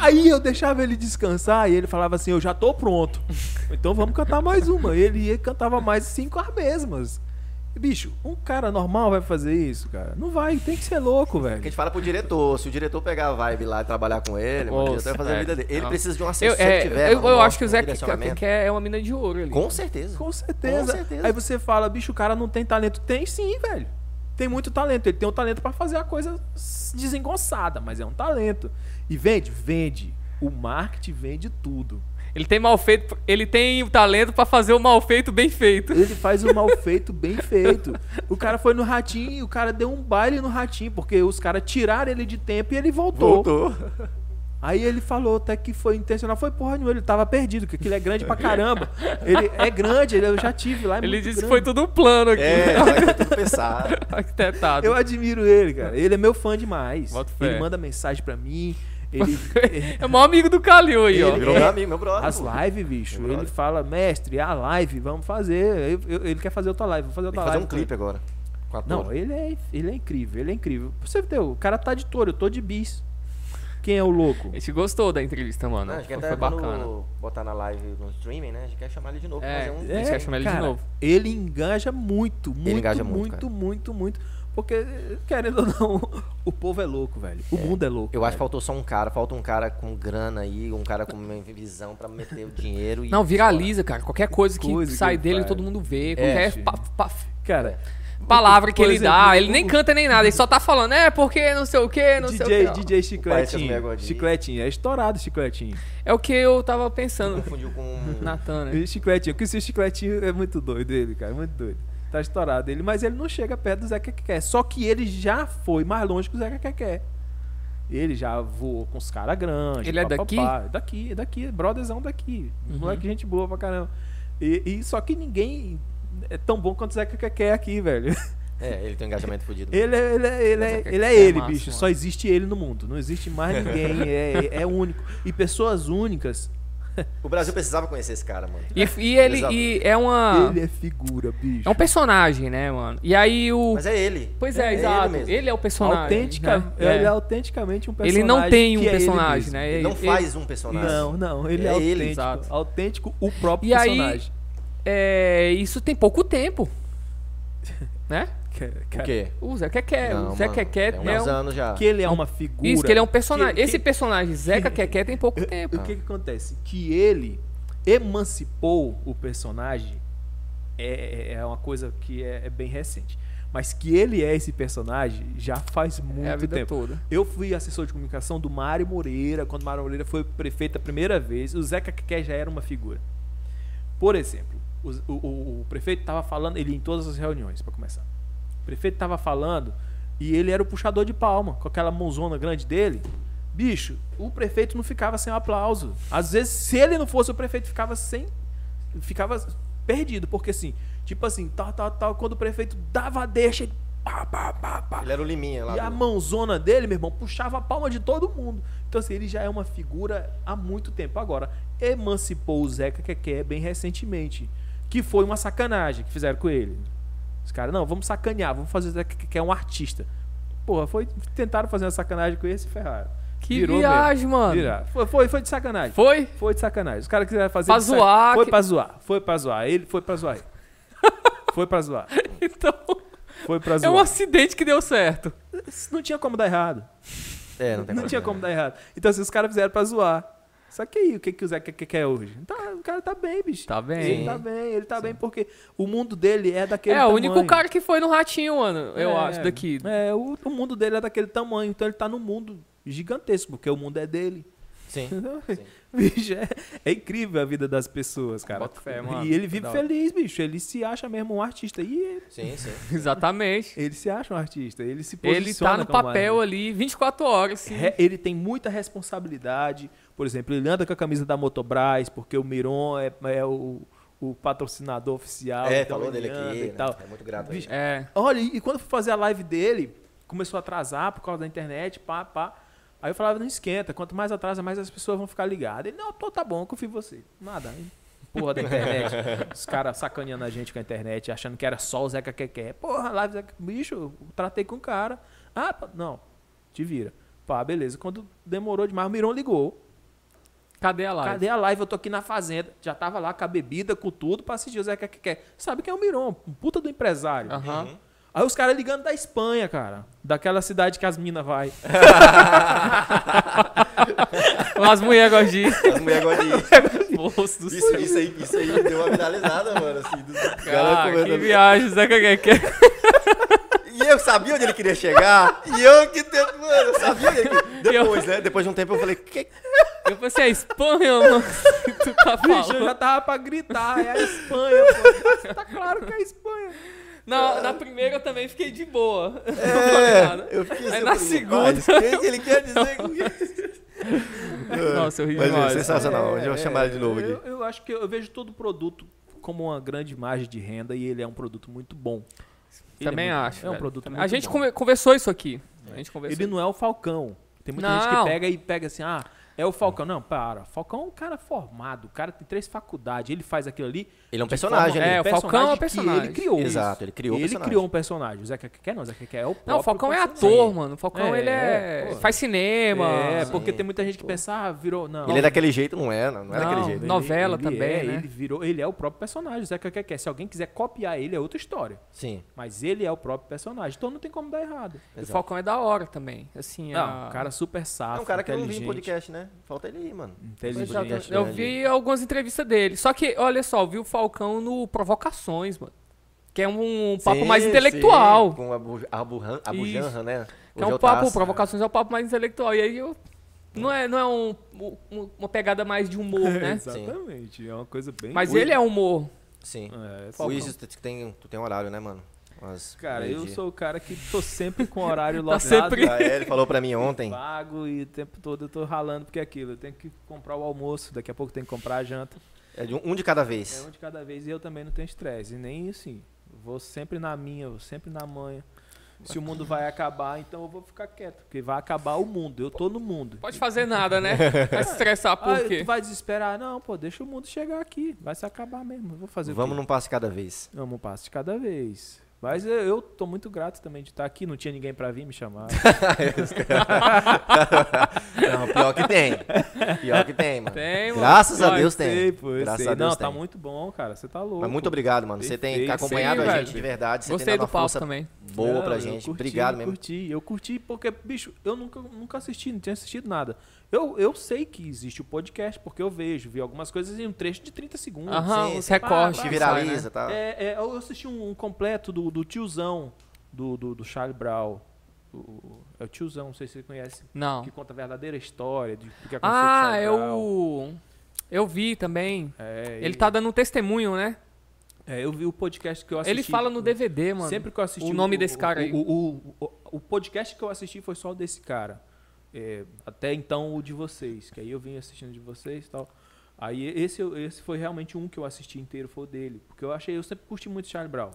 Aí eu deixava ele descansar e ele falava assim: Eu já tô pronto. Então vamos cantar mais uma. Ele ia e cantava mais cinco as mesmas. Bicho, um cara normal vai fazer isso, cara? Não vai, tem que ser louco, Que a velho. gente fala pro diretor, se o diretor pegar a vibe lá e trabalhar com ele, mano, o diretor vai fazer a é, vida dele. Ele não. precisa de um Eu, assessor é, que tiver. eu, eu um acho que o direcionamento. Keké é uma mina de ouro ali. Com certeza. Com certeza. Com certeza. Aí você fala, bicho, o cara não tem talento. Tem sim, velho. Tem muito talento. Ele tem um talento pra fazer a coisa desengonçada, mas é um talento. E vende? Vende. O marketing vende tudo. Ele tem mal feito, ele tem o talento pra fazer o mal feito bem feito. Ele faz o mal feito bem feito. O cara foi no ratinho e o cara deu um baile no ratinho, porque os caras tiraram ele de tempo e ele voltou. Voltou. Aí ele falou até que foi intencional. Foi porra nenhuma, ele tava perdido, porque aquilo é grande pra caramba. Ele é grande, ele, eu já tive lá. é Ele muito disse que grande. foi tudo um plano aqui. É, ter tudo pensado. Arquitetado. Eu admiro ele, cara. Ele é meu fã demais. Ele manda mensagem pra mim. Ele, É o maior amigo do Calil aí, ó. Ele- Virou É. meu amigo, meu brother. as lives, bicho. Meu Ele brother. fala, mestre, a live, vamos fazer. Eu- eu- ele quer fazer outra live, vamos fazer Tem outra fazer live. um clipe agora. Com a Não, ele é, ele é incrível, ele é incrível. Pra você ver, o cara tá de touro, eu tô de bis. Quem é o louco? A gente gostou da entrevista, mano. Não, a gente quer foi até bacana. botar na live no streaming, né? A gente quer chamar ele de novo. É. fazer um... A gente quer chamar ele de cara, novo. Ele engaja muito, muito, engaja muito, muito, cara. muito, muito. Porque, querendo ou não, o povo é louco, velho. O mundo é louco. Eu acho que velho. faltou só um cara, falta um cara com grana aí, um cara com uma visão pra meter o dinheiro e. Não, viraliza, cara. Qualquer coisa que Coisa que sai ele dele, faz. todo mundo vê. É, Qualquer sim. pa- pa- Cara, palavra que ele exemplo, dá. Ele nem canta nem nada. Ele só tá falando, é porque não sei o que, não sei o DJ, que. DJ Chicletinho. Chicletinho, é estourado chicletinho. É o que eu tava pensando. Confundiu com. Natan, né? Chicletinho, porque esse chicletinho é muito doido ele, cara, é muito doido. Tá estourado ele, mas ele não chega perto do Zeca Keké. Só que ele já foi mais longe que o Zeca Keké. Ele já voou com os caras grandes. Ele é papapá. Daqui, é daqui, brotherzão daqui. Uhum. Moleque, gente boa pra caramba. E, e só que ninguém é tão bom quanto o Zeca Keké aqui, velho. É, ele tem um engajamento fodido. Ele é ele, é, ele, é, ele é é ele, bicho. mano. Só existe ele no mundo. Não existe mais ninguém. é, é único. E pessoas únicas. O Brasil precisava conhecer esse cara, mano. E, e ele e é uma. Ele é figura, bicho. É um personagem, né, mano? E aí o. Mas é ele. Pois é, É exato. ele Ele, é o personagem. Autêntica, né? Ele é É. autenticamente um personagem. Ele não tem um é ele personagem, mesmo. né? Ele não faz um personagem. Não, não, ele é, É ele, autêntico. exato. Autêntico, o próprio E aí- personagem. É, isso tem pouco tempo. né? Que, O quê? O Zé Keké. Não, O Zé mano, Keké tem é uns um. anos já. que ele é uma figura. Isso, que ele é um personagem. que- Esse que- personagem, Zeca Keké, tem pouco tempo. O que, que acontece? Que ele emancipou o personagem é, é uma coisa que é, é bem recente. Mas que ele é esse personagem já faz muito É a vida tempo. toda. Eu fui assessor de comunicação do Mário Moreira, quando o Mário Moreira foi prefeito a primeira vez. O Zeca Keké já era uma figura. Por exemplo, o, o- o- prefeito estava falando, ele em todas as reuniões, para começar. O prefeito estava falando e ele era o puxador de palma, com aquela mãozona grande dele. Bicho, o prefeito não ficava sem aplauso. Às vezes, se ele não fosse o prefeito, ficava sem. Ficava perdido, porque assim, tipo assim, tal, tal, tal, quando o prefeito dava a deixa, ele pá, pá, pá, pá. Ele era o Liminha lá. E a do- mãozona dele, meu irmão, puxava a palma de todo mundo. Então, assim, ele já é uma figura há muito tempo. Agora, emancipou o Zeca Keké bem recentemente. Que foi uma sacanagem que fizeram com ele. Os caras, não, vamos sacanear, vamos fazer o Zeca Keké um artista. Porra, foi, tentaram fazer uma sacanagem com ele e se ferraram. Que Virou viagem, mesmo. mano. Viraram. Foi, foi, foi de sacanagem. Foi? Foi de sacanagem. Os caras quiseram fazer Pra de sac- zoar, Foi que- pra zoar. Foi pra zoar. Ele foi pra zoar. foi pra zoar. Então, Foi pra é zoar. um acidente que deu certo. Não tinha como dar errado. É, não tem Não tinha como dar errado. Então, assim, os caras fizeram pra zoar. Só que aí, o que, que o Zé quer, hoje? Tá, o cara tá bem, bicho. Tá bem. Ele tá bem, ele tá bem porque o mundo dele é daquele É, o tamanho. único cara que foi no ratinho, mano, eu É, acho, daqui. É, o, o mundo dele é daquele tamanho, então ele tá num mundo gigantesco, porque o mundo é dele. Sim. Bicho, é, é incrível a vida das pessoas, cara. Bota fé, mano. E ele vive feliz, bicho. Ele se acha mesmo um artista. E ele, Sim, sim. Exatamente. ele se acha um artista. Ele se posiciona Ele tá no papel artista. ali 24 horas, assim. Re- ele tem muita responsabilidade. Por exemplo, ele anda com a camisa da Motobras, porque o Miron é, é o, o patrocinador oficial. É, então falou ele dele aqui. e né? tal. É muito grato. a Bicho. É. Olha, e quando eu fui fazer a live dele, começou a atrasar por causa da internet, pá, pá. Aí eu falava, não esquenta, quanto mais atrasa, mais as pessoas vão ficar ligadas. Ele, não, tô, tá bom, eu confio em você. Nada. aí, Porra da internet. Os caras sacaneando a gente com a internet, achando que era só o Zeca Keké. Porra, live Zeca... Bicho, eu tratei com o cara. Ah, não, te vira. Pá, beleza. Quando demorou demais, o Miron ligou. Cadê a live? Cadê a live? Eu tô aqui na fazenda. Já tava lá com a bebida, com tudo, pra assistir o Zeca Keké. Sabe quem é o Miron? Um puta do empresário. Aham. Aí os caras ligando da Espanha, cara. Daquela cidade que as minas vai. As mulheres gostam de... As mulheres do Isso, isso, aí, isso aí deu uma viralizada, mano. Assim, dos caras Cara, que viagem, Zeca Keké. E eu sabia onde ele queria chegar. e eu que mano, eu sabia onde ele queria. Depois, né? Depois de um tempo eu falei, que... Eu falei assim, é Espanha, mano. que tu tá Bicho, eu já tava pra gritar. É a Espanha, pô. Tá claro que é a Espanha. Na, na primeira eu também fiquei de boa. Não falei nada. É, eu fiquei assim, Aí eu na falei, segunda- "Rapaz, O que que ele quer dizer com isso? Nossa, eu ri Mas é demais. sensacional. A gente vai chamar ele de novo eu, aqui. eu acho que eu vejo todo produto como uma grande margem de renda e ele é um produto muito bom. Ele Também é muito- acho. É um velho. produto Também. muito A gente bom. conver- conversou isso aqui. A gente conversou. Ele não é o Falcão. Tem muita gente Não. que pega e pega assim, ah, é o Falcão. Não, para. Falcão é um cara formado. O cara tem três faculdades. Ele faz aquilo ali. Ele é um personagem forma- ali. É, o Falcão é um que personagem. ele criou. Exato, ele criou o Ele personagem. criou um personagem. O Zé quer não, o Zé quer é o próprio Não, o Falcão é personagem. ator, mano. O Falcão, É, ele é... pô. Faz cinema. É, Sim. porque tem muita gente que pensa, ah, virou. Não. Ele é daquele jeito, não é? Não, não é Não. daquele jeito. Novela ele também, é, né? Ele virou, ele é o próprio personagem, o Zé quer Se alguém quiser copiar ele, é outra história. Sim. Mas ele é o próprio personagem, então não tem como dar errado. O exato. Falcão é da hora também. Assim, Não, a... um cara super É safo, um cara que eu não vi em podcast, né? Falta ele aí, mano. inteligente. Exato. Eu grande. vi algumas entrevistas dele. Só que, olha só, eu vi o Falcão no Provocações, mano. Que é um papo Sim, mais sim, intelectual. com a Bu- a Buhan- a Isso. Bujanra, né? Que é um o papo. Provocações é um papo mais intelectual. E aí eu. Não é, não é um, um- uma pegada mais de humor, né? Exatamente, é uma coisa bem... Mas Ui. ele é humor. Sim. É, O Falcão. Isis, tu tem, tu tem horário, né, mano? Umas Cara, eu meio-dia. sou o cara que tô sempre com horário Tá lotado. sempre- Ah, é, ele falou pra mim ontem. Pago e o tempo todo eu tô ralando porque é aquilo. Eu tenho que comprar o almoço, daqui a pouco eu tenho que comprar a janta. É de um, um de cada É vez. um de cada vez e eu também não tenho estresse. E nem assim. Vou sempre na minha, vou sempre na manha. Se o mundo vai acabar, então eu vou ficar quieto. Porque vai acabar o mundo. Eu tô no mundo. Pode fazer nada, né? Vai se estressar por Ah, quê? tu vai desesperar? Não, pô, deixa o mundo chegar aqui. Vai se acabar mesmo. Eu vou fazer o Vamos quê? num passo de cada vez. Vamos um passo de cada vez. Mas eu, eu tô muito grato também de estar aqui. Não tinha ninguém pra vir me chamar. Não, pior que tem. Pior que tem, mano. Tem, mano. Graças a Deus Sei, tem. pô, eu Graças sei. a Deus Não, tem. tá muito bom, cara. Você tá louco. Mas muito obrigado, mano. Você tem acompanhado Sim, a velho. gente de verdade. Você Gostei tem dado do uma papo força também. boa Não, pra eu gente. curti, obrigado mesmo. Curti, eu curti porque, bicho, eu nunca, nunca assisti, não tinha assistido nada. Eu, eu sei que existe o podcast, porque eu vejo, vi algumas coisas em um trecho de 30 segundos. Aham, os sim. recortes. Te Pá, que sai, viraliza, né? tá? É, é, eu assisti um, um completo do, do tiozão, do, do, do Charlie Brown. O, é o tiozão, não sei se você conhece. Não. Que conta a verdadeira história de, do que aconteceu com o Ah, Charlie eu. Eu vi também. É, Ele tá dando um testemunho, né? é, eu vi o podcast que eu assisti. Ele fala no DVD, mano. Sempre que eu assisti. o nome desse cara aí. O, o, o, o podcast que eu assisti foi só o desse cara. É, até então o de vocês, que aí eu vim assistindo de vocês e tal. Aí esse, esse foi realmente um que eu assisti inteiro, foi o dele. Porque eu achei, eu sempre curti muito Charlie Brown.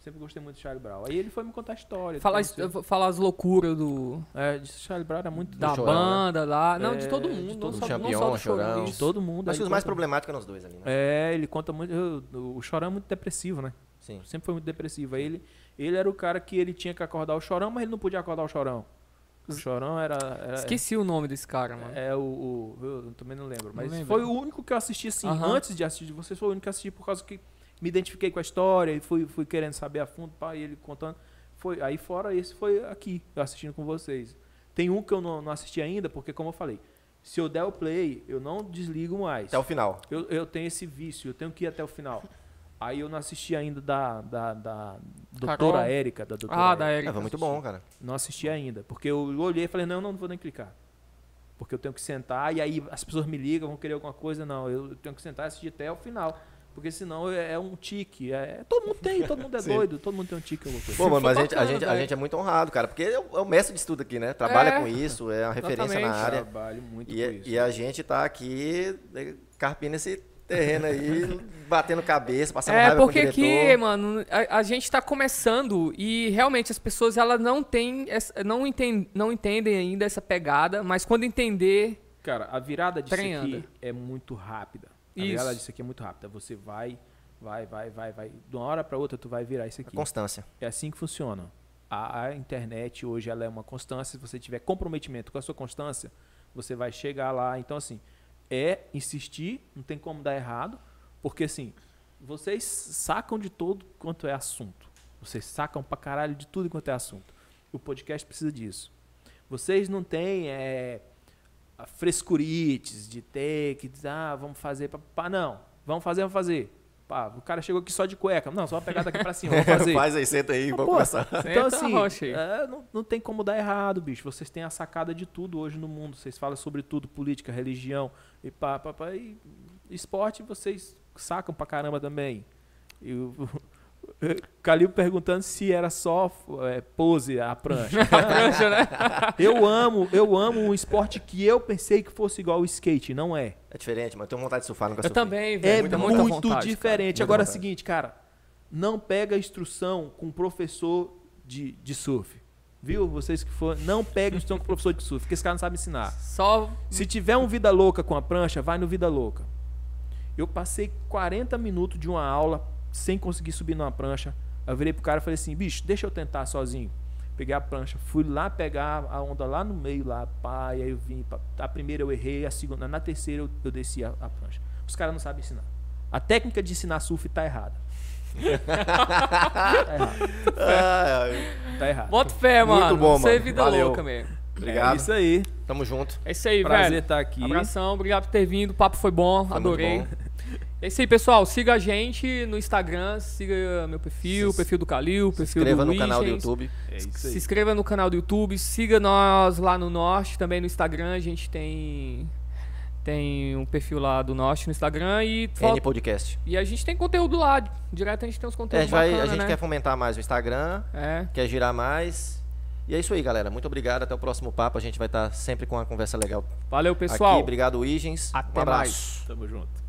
Sempre gostei muito de Charlie Brown. Aí ele foi me contar a história. Falar, então, falar as loucuras do, é, de Charlie Brown era muito da Chorão, né? banda lá. Não, de É, todo de mundo. todo não, só, Champion, não só do Chorão. De todo mundo. Acho que os mais problemáticos eram os dois ali, né? É, ele conta muito. eu- o Chorão é muito depressivo, né? Sim. Sempre foi muito depressivo. Aí ele, ele era o cara que ele tinha que acordar o Chorão, mas ele não podia acordar o Chorão. O Chorão era. era Esqueci o nome desse cara, mano. É o. o- eu também não lembro. Mas lembro. foi o único que eu assisti assim. Aham. Antes de assistir de vocês, foi o único que eu assisti por causa que me identifiquei com a história e fui, fui querendo saber a fundo, pá, e ele contando. Foi, aí fora esse foi aqui, eu assistindo com vocês. Tem um que eu não, não assisti ainda, porque como eu falei, se eu der o play, eu não desligo mais. Até o final. Eu, eu tenho esse vício, eu tenho que ir até o final. Aí eu não assisti ainda da, da, da doutora. Érica. Da doutora Ah, da Érica. Erika. É, foi muito bom, cara. Não assisti ainda, porque eu olhei e falei, não, não vou nem clicar. Porque eu tenho que sentar e aí as pessoas me ligam, vão querer alguma coisa. Não, eu tenho que sentar e assistir até o final. Porque senão é, é um tique. É, todo mundo tem, todo mundo é doido, todo mundo tem um tique. coisa. Pô, mano, mas a gente, a, gente, a gente é muito honrado, cara, porque é o, é o mestre de estudo aqui, né? Trabalha É, com isso, é uma referência na área. Trabalho muito E, com isso. e a gente tá aqui carpindo esse terreno aí, batendo cabeça, passando É, raiva com o porque diretor. aqui, mano, a, a gente tá começando e realmente as pessoas elas não têm, não, enten, não entendem ainda essa pegada, mas quando entender, Cara, a virada disso Trem aqui é muito rápida. A Isso. virada disso aqui é muito rápida. Você vai, vai, vai, vai, vai. De uma hora pra outra, tu vai virar isso aqui. Constância. É assim que funciona. A, a internet hoje ela é uma constância. Se você tiver comprometimento com a sua constância, você vai chegar lá. Então, assim, é insistir, não tem como dar errado, porque assim, vocês sacam de todo quanto é assunto. Vocês sacam pra caralho de tudo quanto é assunto. O podcast precisa disso. Vocês não têm é, frescurites de ter que dizer, ah, vamos fazer. Pá, não, vamos fazer, vamos fazer. Pá, o cara chegou aqui só de cueca. Não, só uma pegada aqui pra cima, vamos fazer. Faz aí, senta aí, vamos pô, começar. Então, assim, rocha aí. é, não, não tem como dar errado, bicho. Vocês têm a sacada de tudo hoje no mundo. Vocês falam sobre tudo, política, religião e pá, pá, pá. E esporte vocês sacam pra caramba também. E o Calil perguntando se era só é, pose a prancha. prancha, né? eu amo, eu amo um esporte que eu pensei que fosse igual o skate, não é. É diferente, mano. Eu tenho vontade de surfar, nunca Eu surfei. também, É velho. muita muita muito vontade, diferente. Muita Agora é o seguinte, cara, não pega instrução com professor de, de surf. Viu? Vocês que for, não pega instrução com professor de surf, porque esse cara não sabe ensinar. Só Se tiver um vida louca com a prancha, vai no vida louca. Eu passei 40 minutos de uma aula sem conseguir subir numa prancha. Eu virei pro cara e falei assim, bicho, deixa eu tentar sozinho. Peguei a prancha, fui lá pegar a onda lá no meio, lá, pá, e aí eu vim. pá. A primeira eu errei, a segunda, na terceira eu, eu desci a, a prancha. Os caras não sabem ensinar. A técnica de ensinar surf tá errada. tá errado. Ah. Tá errado. bota fé, Muito mano. bom, Isso é mano. vida Valeu. louca mesmo. Obrigado. É isso aí. Tamo junto. É isso aí, Prazer velho. estar aqui. Abração, obrigado por ter vindo. O papo foi bom, Foi muito adorei. bom. É isso aí, pessoal. Siga a gente no Instagram, siga meu perfil, o Se- perfil do Calil, o perfil Inscreva do no canal do. YouTube. É isso Se inscreva no canal do YouTube, siga nós lá no Norte, também no Instagram. A gente tem tem um perfil lá do Norte no Instagram e, N Podcast. e a gente tem conteúdo lá. Direto a gente tem uns É, a conteúdos gente, vai, bacanas, a gente né? quer fomentar mais o Instagram, É. quer girar mais. E é isso aí, galera. Muito obrigado. Até o próximo papo. A gente vai estar sempre com uma conversa legal Valeu, pessoal. aqui. Obrigado, Wigens. Até um abraço. mais. Tamo junto.